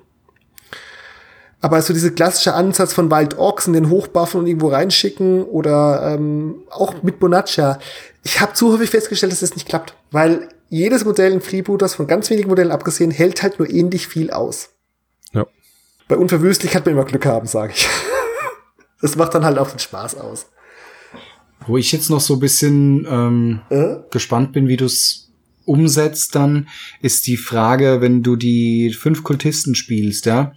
Aber so dieser klassische Ansatz von Wild Ochsen, den hochbuffen und irgendwo reinschicken oder ähm, auch mit Bonaccia, ich habe zu häufig festgestellt, dass das nicht klappt. Weil jedes Modell in Freebooters, von ganz wenigen Modellen abgesehen, hält halt nur ähnlich viel aus. Ja. Bei unverwüstlich kann man immer Glück haben, sage ich. das macht dann halt auch den Spaß aus. Wo ich jetzt noch so ein bisschen ähm, Äh? gespannt bin, wie du es umsetzt, dann ist die Frage, wenn du die fünf Kultisten spielst, ja,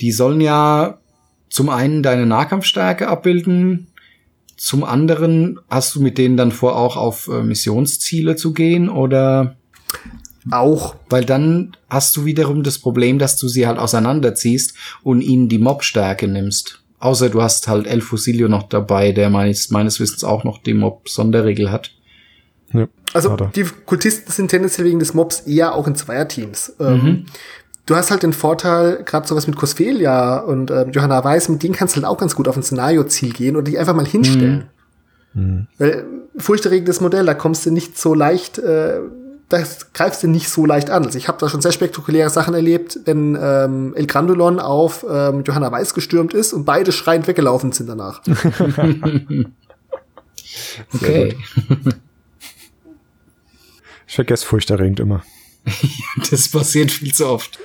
die sollen ja zum einen deine Nahkampfstärke abbilden, zum anderen hast du mit denen dann vor, auch auf äh, Missionsziele zu gehen oder Auch. weil dann hast du wiederum das Problem, dass du sie halt auseinanderziehst und ihnen die Mobstärke nimmst. Außer du hast halt El Fusilio noch dabei, der meines, meines Wissens auch noch die Mob-Sonderregel hat. ja. Also Hat die Kultisten sind tendenziell wegen des Mobs eher auch in Zweierteams. Ähm, du hast halt den Vorteil, gerade sowas mit Cosfelia und ähm, Johanna Weiß, mit denen kannst du halt auch ganz gut auf ein Szenario-Ziel gehen und die einfach mal hinstellen. Weil äh, furchterregendes Modell, da kommst du nicht so leicht, äh, das greifst du nicht so leicht an. Also ich habe da schon sehr spektakuläre Sachen erlebt, wenn ähm, El Grandulon auf ähm, Johanna Weiß gestürmt ist und beide schreiend weggelaufen sind danach. Okay. Ich vergesse furchterregend immer. Das passiert viel zu oft.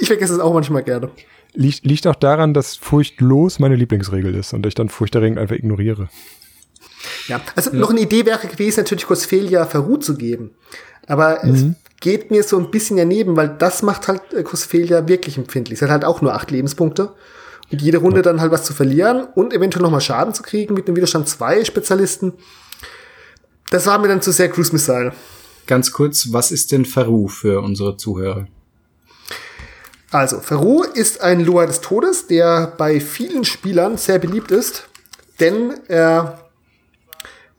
Ich vergesse es auch manchmal gerne. Liegt, liegt auch daran, dass furchtlos meine Lieblingsregel ist und ich dann furchterregend einfach ignoriere. Ja, also noch eine Idee wäre gewesen, natürlich Cosfelia Verruh zu geben. Aber es geht mir so ein bisschen daneben, weil das macht halt äh, Cosfelia wirklich empfindlich. Es hat halt auch nur acht Lebenspunkte. Und jede Runde dann halt was zu verlieren und eventuell nochmal Schaden zu kriegen mit einem Widerstand zwei Spezialisten. Das war mir dann zu sehr Cruise Missile. Ganz kurz, was ist denn Faru für unsere Zuhörer? Also, Ferru ist ein Loa des Todes, der bei vielen Spielern sehr beliebt ist, denn er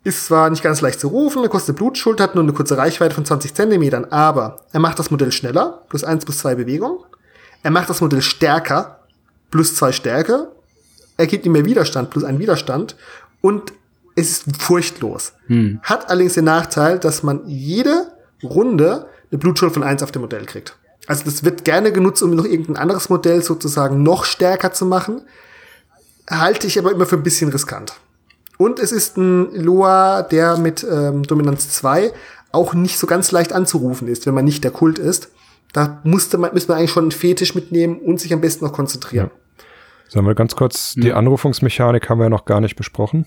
Ist zwar nicht ganz leicht zu rufen, er kostet Blutschuld, hat nur eine kurze Reichweite von 20 Zentimetern, aber er macht das Modell schneller, plus 1 plus 2 Bewegung. Er macht das Modell stärker, plus 2 Stärke. Er gibt ihm mehr Widerstand, plus 1 Widerstand. Und es ist furchtlos. Hm. Hat allerdings den Nachteil, dass man jede Runde eine Blutschuld von 1 auf dem Modell kriegt. Also das wird gerne genutzt, um noch irgendein anderes Modell sozusagen noch stärker zu machen. Halte ich aber immer für ein bisschen riskant. Und es ist ein Loa, der mit ähm, Dominanz 2 auch nicht so ganz leicht anzurufen ist, wenn man nicht der Kult ist. Da musste man, müsste man eigentlich schon einen Fetisch mitnehmen und sich am besten noch konzentrieren. Ja. Sagen wir ganz kurz, die Anrufungsmechanik haben wir ja noch gar nicht besprochen.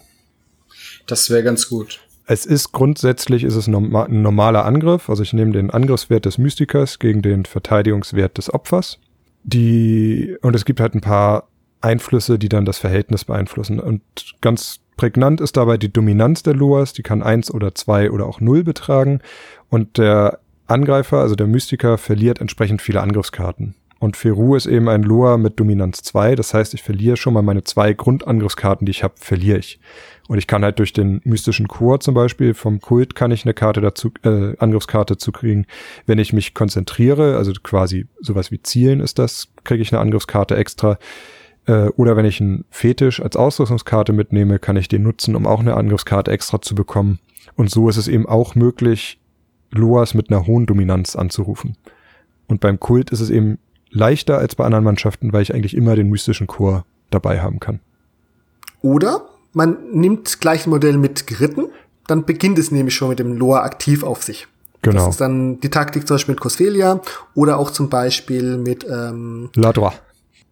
Das wäre ganz gut. Es ist grundsätzlich ist es ein normaler Angriff. Also ich nehme den Angriffswert des Mystikers gegen den Verteidigungswert des Opfers. Die, und es gibt halt ein paar Einflüsse, die dann das Verhältnis beeinflussen. Und ganz Prägnant ist dabei die Dominanz der Loas, die kann eins oder zwei oder auch null betragen. Und der Angreifer, also der Mystiker, verliert entsprechend viele Angriffskarten. Und Feru ist eben ein Loa mit Dominanz 2, das heißt, ich verliere schon mal meine zwei Grundangriffskarten, die ich habe, verliere ich. Und ich kann halt durch den mystischen Chor zum Beispiel vom Kult kann ich eine Karte dazu, äh, Angriffskarte zu kriegen. Wenn ich mich konzentriere, also quasi sowas wie Zielen ist das, kriege ich eine Angriffskarte extra. Äh, oder wenn ich einen Fetisch als Ausrüstungskarte mitnehme, kann ich den nutzen, um auch eine Angriffskarte extra zu bekommen. Und so ist es eben auch möglich, Loas mit einer hohen Dominanz anzurufen. Und beim Kult ist es eben leichter als bei anderen Mannschaften, weil ich eigentlich immer den mystischen Chor dabei haben kann. Oder man nimmt gleich ein Modell mit Geritten, dann beginnt es nämlich schon mit dem Loa aktiv auf sich. Genau. Das ist dann die Taktik zum Beispiel mit Cosfelia oder auch zum Beispiel mit ähm, Ladroit.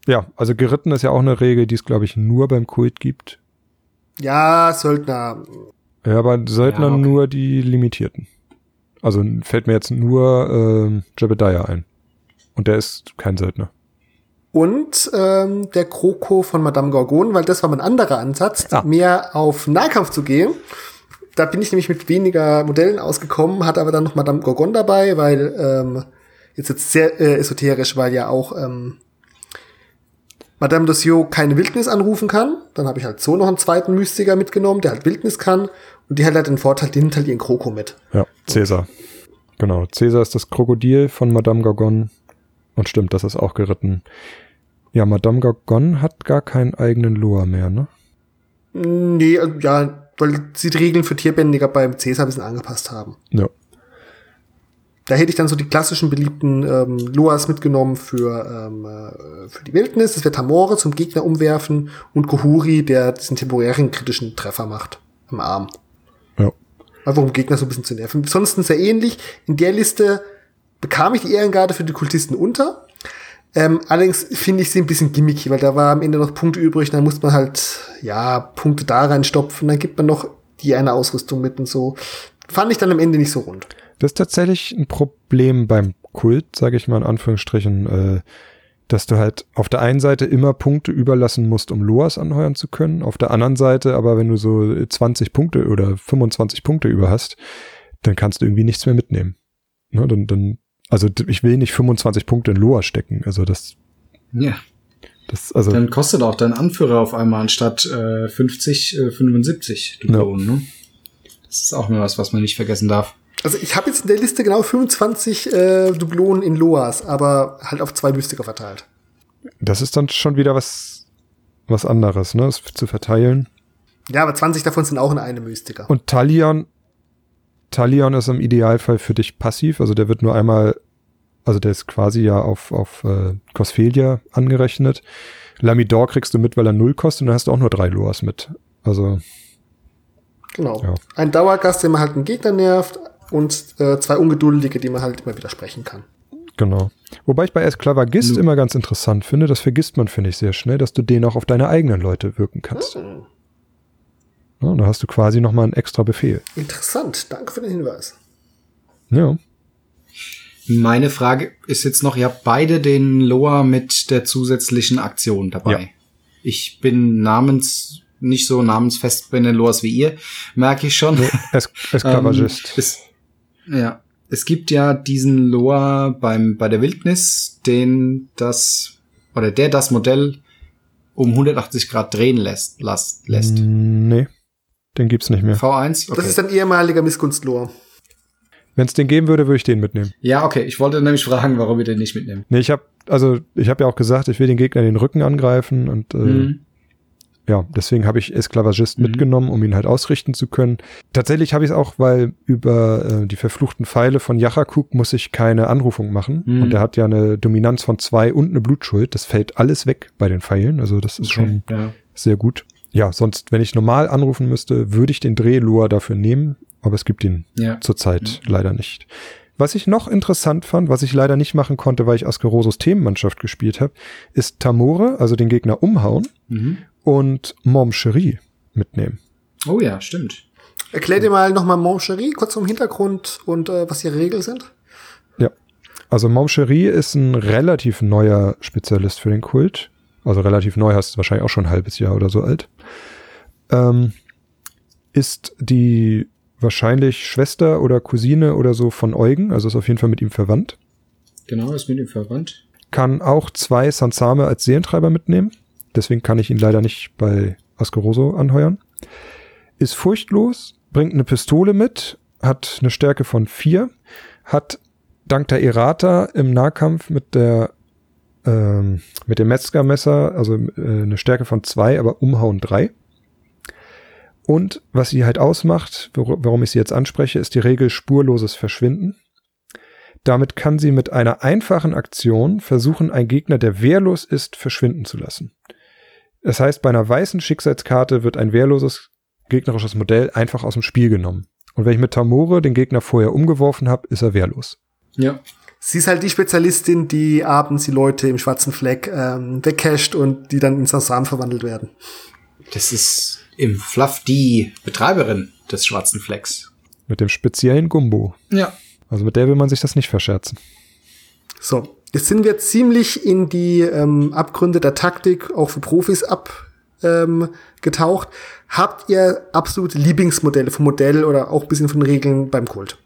Ja, also geritten ist ja auch eine Regel, die es, glaube ich, nur beim Kult gibt. Ja, Söldner. Ja, aber Söldner ja, okay. nur die limitierten. Also fällt mir jetzt nur äh, Jebediah ein. Und der ist kein Söldner. Und ähm, der Kroko von Madame Gorgon, weil das war mein anderer Ansatz, ah. mehr auf Nahkampf zu gehen. Da bin ich nämlich mit weniger Modellen ausgekommen, hatte aber dann noch Madame Gorgon dabei, weil ähm, jetzt jetzt sehr äh, esoterisch, weil ja auch ähm, Madame Dossio keine Wildnis anrufen kann. Dann habe ich halt so noch einen zweiten Mystiker mitgenommen, der halt Wildnis kann. Und die hat halt den Vorteil, die nimmt halt ihren Kroko mit. Ja, Cäsar. Genau. Cäsar ist das Krokodil von Madame Gorgon. Und stimmt, das ist auch geritten. Ja, Madame Gorgon hat gar keinen eigenen Loa mehr, ne? Nee, äh, ja, weil sie die Regeln für Tierbändiger beim Cäsar ein bisschen angepasst haben. Ja da hätte ich dann so die klassischen beliebten ähm, Loas mitgenommen für, ähm, äh, für die Wildnis. Das wäre Tamore zum Gegner umwerfen und Kohuri, der diesen temporären kritischen Treffer macht am Arm. Ja. Einfach um Gegner so ein bisschen zu nerven. Ansonsten sehr ähnlich. In der Liste bekam ich die Ehrengarde für die Kultisten unter. Ähm, allerdings finde ich sie ein bisschen gimmicky, weil da war am Ende noch Punkte übrig, dann muss man halt, ja, Punkte da reinstopfen, dann gibt man noch die eine Ausrüstung mit und so. Fand ich dann am Ende nicht so rund. Das ist tatsächlich ein Problem beim Kult, sage ich mal in Anführungsstrichen, äh, dass du halt auf der einen Seite immer Punkte überlassen musst, um Loas anheuern zu können. Auf der anderen Seite aber, wenn du so 20 Punkte oder 25 Punkte über hast, dann kannst du irgendwie nichts mehr mitnehmen. Ne, dann, dann, also ich will nicht 25 Punkte in Loa stecken. Also das. Ja. Das, also, dann kostet auch dein Anführer auf einmal anstatt äh, 50 äh, 75 Dublonen. Ja. Ne? Das ist auch nur was, was man nicht vergessen darf. Also ich habe jetzt in der Liste genau 25 äh, Dublonen in Loas, aber halt auf zwei Mystiker verteilt. Das ist dann schon wieder was, was anderes, ne? Das zu verteilen. Ja, aber 20 davon sind auch in einem Mystiker. Und Talion, Talion ist im Idealfall für dich passiv, also der wird nur einmal, also der ist quasi ja auf, auf äh, Cosphelia angerechnet. Lamidor kriegst du mit, weil er null kostet und dann hast du auch nur drei Loas mit. Also. Genau. Ja. Ein Dauergast, der man halt einen Gegner nervt, und äh, zwei Ungeduldige, die man halt immer widersprechen kann. Genau. Wobei ich bei Esklavagist immer ganz interessant finde, das vergisst man, finde ich, sehr schnell, dass du den auch auf deine eigenen Leute wirken kannst. Mhm. Ja, da hast du quasi nochmal einen extra Befehl. Interessant, danke für den Hinweis. Ja. Meine Frage ist jetzt noch, ihr habt beide den Loa mit der zusätzlichen Aktion dabei. Ja. Ich bin namens nicht so namensfest bei den Loas wie ihr, merke ich schon. Es Esklavagist. ähm, ja, es gibt ja diesen Loa beim, bei der Wildnis, den das, oder der das Modell um 180 Grad drehen lässt, lässt. Nee. Den gibt's nicht mehr. V1? Okay. Das ist ein ehemaliger Missgunstlor. Wenn es den geben würde, würde ich den mitnehmen. Ja, okay. Ich wollte nämlich fragen, warum wir den nicht mitnehmen. Nee, ich habe also ich habe ja auch gesagt, ich will den Gegner in den Rücken angreifen und äh, mhm. Ja, deswegen habe ich Esklavagist mhm. mitgenommen, um ihn halt ausrichten zu können. Tatsächlich habe ich es auch, weil über äh, die verfluchten Pfeile von Yachakuk muss ich keine Anrufung machen mhm. und der hat ja eine Dominanz von zwei und eine Blutschuld. Das fällt alles weg bei den Pfeilen, also das ist okay, schon ja. sehr gut. Ja, sonst, wenn ich normal anrufen müsste, würde ich den Drehlure dafür nehmen, aber es gibt ihn ja. zurzeit mhm. leider nicht. Was ich noch interessant fand, was ich leider nicht machen konnte, weil ich Askerosos Themenmannschaft gespielt habe, ist Tamore, also den Gegner umhauen mhm. Und Moncherie mitnehmen. Oh ja, stimmt. Erklär dir mal nochmal Moncherie, kurz zum Hintergrund und äh, was ihre Regeln sind. Ja, also Moncherie ist ein relativ neuer Spezialist für den Kult. Also relativ neu, heißt wahrscheinlich auch schon ein halbes Jahr oder so alt. Ähm, ist die wahrscheinlich Schwester oder Cousine oder so von Eugen, also ist auf jeden Fall mit ihm verwandt. Genau, ist mit ihm verwandt. Kann auch zwei Sansame als Seelentreiber mitnehmen. Deswegen kann ich ihn leider nicht bei Ascaroso anheuern. Ist furchtlos, bringt eine Pistole mit, hat eine Stärke von vier, hat dank der Errata im Nahkampf mit der ähm, mit dem Metzgermesser, also äh, eine Stärke von zwei, aber Umhauen drei. Und was sie halt ausmacht, warum ich sie jetzt anspreche, ist die Regel spurloses Verschwinden. Damit kann sie mit einer einfachen Aktion versuchen, einen Gegner, der wehrlos ist, verschwinden zu lassen. Das heißt, bei einer weißen Schicksalskarte wird ein wehrloses gegnerisches Modell einfach aus dem Spiel genommen. Und wenn ich mit Tamore den Gegner vorher umgeworfen habe, ist er wehrlos. Ja. Sie ist halt die Spezialistin, die abends die Leute im schwarzen Fleck ähm, wegcasht und die dann in Sansam verwandelt werden. Das ist im Fluff die Betreiberin des schwarzen Flecks. Mit dem speziellen Gumbo. Ja. Also mit der will man sich das nicht verscherzen. So, jetzt sind wir ziemlich in die ähm, Abgründe der Taktik auch für Profis abgetaucht. Ähm, Habt ihr absolute Lieblingsmodelle vom Modell oder auch bisschen von Regeln beim Kult?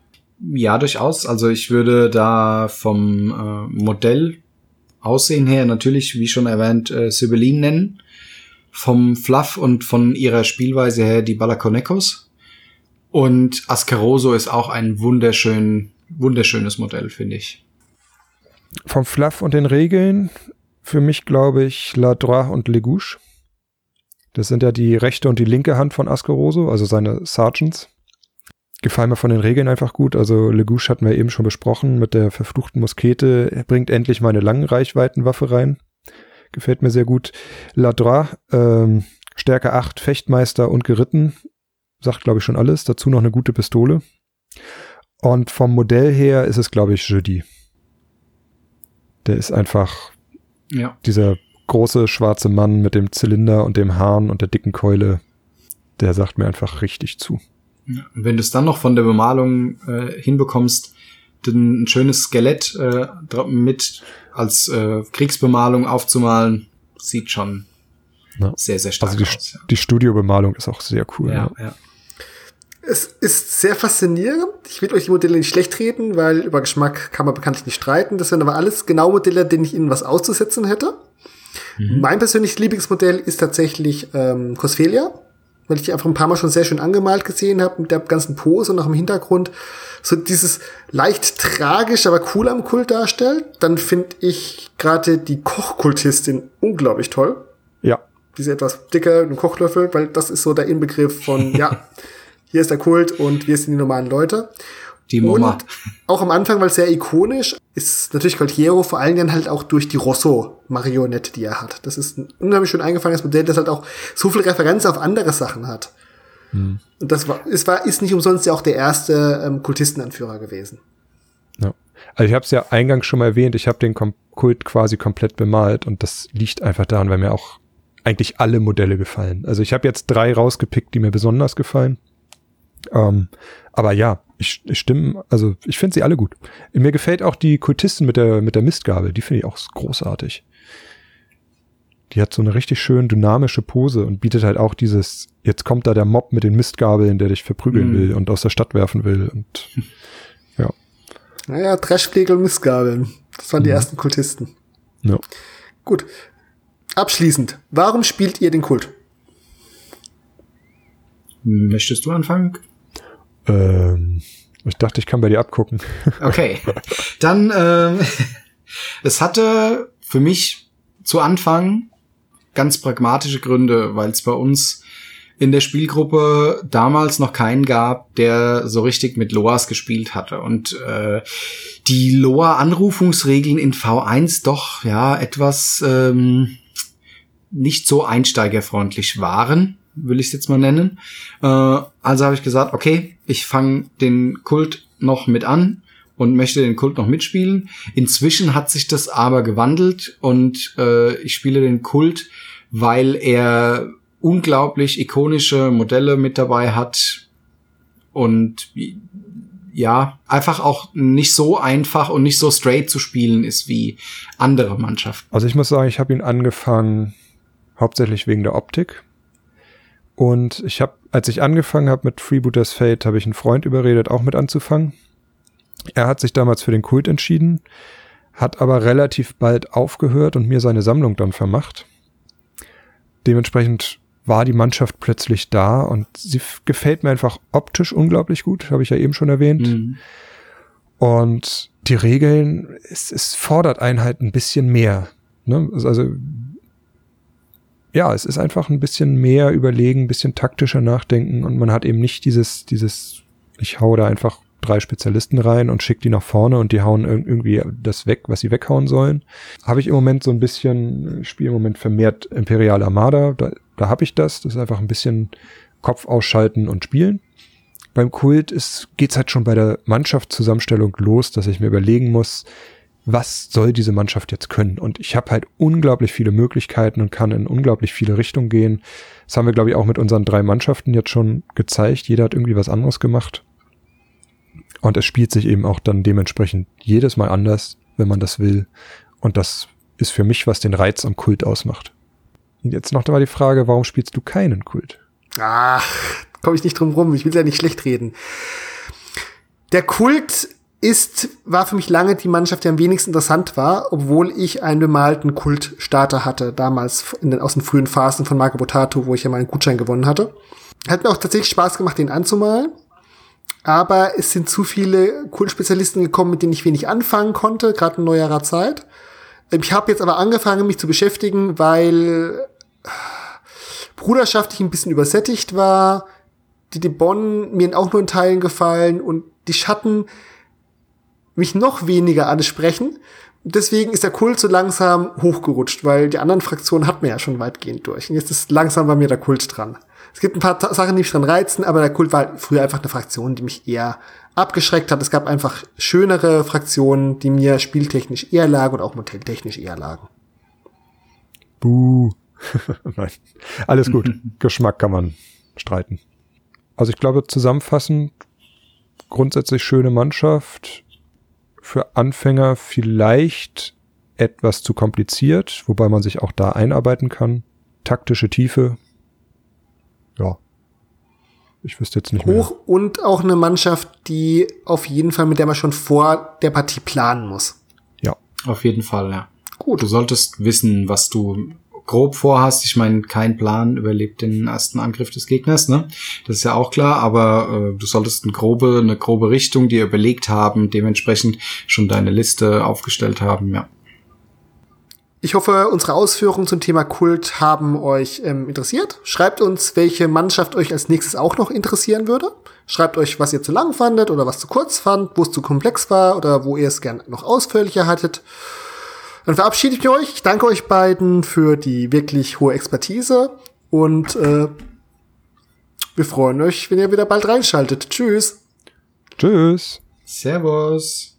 Ja, durchaus. Also ich würde da vom äh, Modell Aussehen her natürlich, wie schon erwähnt, äh, Sibylline nennen vom Fluff und von ihrer Spielweise her die Balakonekos. Und Ascaroso ist auch ein wunderschön, wunderschönes Modell, finde ich. Vom Fluff und den Regeln für mich glaube ich La Droit und Legouche. Das sind ja die rechte und die linke Hand von Ascaroso, also seine Sergeants. Gefallen mir von den Regeln einfach gut. Also Legouche hatten wir eben schon besprochen mit der verfluchten Muskete. Er bringt endlich meine langen Reichweitenwaffe rein. Gefällt mir sehr gut. Ladra, ähm, Stärke 8, Fechtmeister und geritten. Sagt, glaube ich, schon alles. Dazu noch eine gute Pistole. Und vom Modell her ist es, glaube ich, Jeudi. Der ist einfach ja. dieser große schwarze Mann mit dem Zylinder und dem Hahn und der dicken Keule. Der sagt mir einfach richtig zu. Ja, wenn du es dann noch von der Bemalung äh, hinbekommst, ein schönes Skelett äh, mit als äh, Kriegsbemalung aufzumalen, sieht schon ja. sehr, sehr stark also die, aus. Ja. Die Studiobemalung ist auch sehr cool. Ja, ja. Es ist sehr faszinierend. Ich will euch die Modelle nicht schlecht reden, weil über Geschmack kann man bekanntlich nicht streiten. Das sind aber alles genau Modelle, denen ich ihnen was auszusetzen hätte. Mhm. Mein persönliches Lieblingsmodell ist tatsächlich ähm, Cosfelia weil ich die einfach ein paar Mal schon sehr schön angemalt gesehen habe mit der ganzen Pose und auch im Hintergrund so dieses leicht tragisch, aber cool am Kult darstellt. Dann finde ich gerade die Kochkultistin unglaublich toll. Ja. Diese etwas dicker, Kochlöffel, weil das ist so der Inbegriff von, ja, hier ist der Kult und wir sind die normalen Leute. Die Mama. Und auch am Anfang, weil sehr ikonisch, ist natürlich Gualtiero vor allen Dingen halt auch durch die Rosso-Marionette, die er hat. Das ist ein unheimlich schön eingefangenes Modell, das halt auch so viel Referenz auf andere Sachen hat. Hm. Und das war, es war, ist nicht umsonst ja auch der erste ähm, Kultistenanführer gewesen. Ja. Also ich habe es ja eingangs schon mal erwähnt, ich habe den Kom Kult quasi komplett bemalt und das liegt einfach daran, weil mir auch eigentlich alle Modelle gefallen. Also ich habe jetzt drei rausgepickt, die mir besonders gefallen. Ähm, aber ja, ich, ich stimme, also ich finde sie alle gut. Mir gefällt auch die Kultisten mit der, mit der Mistgabel, die finde ich auch großartig. Die hat so eine richtig schön dynamische Pose und bietet halt auch dieses, jetzt kommt da der Mob mit den Mistgabeln, der dich verprügeln mm. will und aus der Stadt werfen will und ja. Naja, Trashflegel und Mistgabeln. Das waren die mhm. ersten Kultisten. Ja. Gut. Abschließend, warum spielt ihr den Kult? Möchtest du anfangen? Ähm, ich dachte, ich kann bei dir abgucken. Okay. Dann, ähm, es hatte für mich zu Anfang ganz pragmatische Gründe, weil es bei uns in der Spielgruppe damals noch keinen gab, der so richtig mit Loas gespielt hatte. Und äh, die Loa-Anrufungsregeln in V1 doch ja etwas ähm, nicht so einsteigerfreundlich waren, will ich es jetzt mal nennen. Äh, also habe ich gesagt, okay, ich fange den Kult noch mit an und möchte den Kult noch mitspielen. Inzwischen hat sich das aber gewandelt und äh, ich spiele den Kult, weil er unglaublich ikonische Modelle mit dabei hat und ja, einfach auch nicht so einfach und nicht so straight zu spielen ist wie andere Mannschaften. Also ich muss sagen, ich habe ihn angefangen hauptsächlich wegen der Optik. Und ich habe, als ich angefangen habe mit Freebooters Fate, habe ich einen Freund überredet, auch mit anzufangen. Er hat sich damals für den Kult entschieden, hat aber relativ bald aufgehört und mir seine Sammlung dann vermacht. Dementsprechend war die Mannschaft plötzlich da und sie gefällt mir einfach optisch unglaublich gut, habe ich ja eben schon erwähnt. Mhm. Und die Regeln, es, es fordert einen halt ein bisschen mehr. Ne? Also ja, es ist einfach ein bisschen mehr überlegen, ein bisschen taktischer nachdenken und man hat eben nicht dieses, dieses, ich hau da einfach drei Spezialisten rein und schick die nach vorne und die hauen irgendwie das weg, was sie weghauen sollen. Habe ich im Moment so ein bisschen, spiele im Moment vermehrt Imperial Armada, da da habe ich das. Das ist einfach ein bisschen Kopf ausschalten und spielen. Beim Kult ist, geht's halt schon bei der Mannschaftszusammenstellung los, dass ich mir überlegen muss, was soll diese Mannschaft jetzt können? Und ich habe halt unglaublich viele Möglichkeiten und kann in unglaublich viele Richtungen gehen. Das haben wir, glaube ich, auch mit unseren drei Mannschaften jetzt schon gezeigt. Jeder hat irgendwie was anderes gemacht. Und es spielt sich eben auch dann dementsprechend jedes Mal anders, wenn man das will. Und das ist für mich, was den Reiz am Kult ausmacht. Jetzt noch einmal die Frage, warum spielst du keinen Kult? Ach, komme ich nicht drum rum. Ich will ja nicht schlecht reden. Der Kult ist, war für mich lange die Mannschaft, die am wenigsten interessant war, obwohl ich einen bemalten Kultstarter hatte, damals den, aus den frühen Phasen von Marco Botato, wo ich ja meinen Gutschein gewonnen hatte. Hat mir auch tatsächlich Spaß gemacht, den anzumalen. Aber es sind zu viele Kultspezialisten gekommen, mit denen ich wenig anfangen konnte, gerade in neuerer Zeit. Ich habe jetzt aber angefangen, mich zu beschäftigen, weil bruderschaftlich ein bisschen übersättigt war, die De Bonn mir auch nur in Teilen gefallen und die Schatten mich noch weniger ansprechen. Deswegen ist der Kult so langsam hochgerutscht, weil die anderen Fraktionen hat man ja schon weitgehend durch. Und jetzt ist langsam bei mir der Kult dran. Es gibt ein paar Sachen, die mich dran reizen, aber der Kult war früher einfach eine Fraktion, die mich eher abgeschreckt hat. Es gab einfach schönere Fraktionen, die mir spieltechnisch eher lagen und auch modelltechnisch eher lagen. Buh. Nein, alles gut. Geschmack kann man streiten. Also ich glaube zusammenfassend, grundsätzlich schöne Mannschaft. Für Anfänger vielleicht etwas zu kompliziert, wobei man sich auch da einarbeiten kann. Taktische Tiefe. Ja. Ich wüsste jetzt nicht Hoch mehr. Hoch und auch eine Mannschaft, die auf jeden Fall, mit der man schon vor der Partie planen muss. Ja. Auf jeden Fall, ja. Gut. Du solltest wissen, was du grob vorhast. Ich meine, kein Plan überlebt den ersten Angriff des Gegners, ne? Das ist ja auch klar, aber äh, du solltest eine grobe, eine grobe Richtung dir überlegt haben, dementsprechend schon deine Liste aufgestellt haben, ja. Ich hoffe, unsere Ausführungen zum Thema Kult haben euch ähm, interessiert. Schreibt uns, welche Mannschaft euch als nächstes auch noch interessieren würde. Schreibt euch, was ihr zu lang fandet oder was zu kurz fand, wo es zu komplex war oder wo ihr es gern noch ausführlicher hattet. Dann verabschiede ich euch. Ich danke euch beiden für die wirklich hohe Expertise und äh, wir freuen euch, wenn ihr wieder bald reinschaltet. Tschüss. Tschüss. Servus.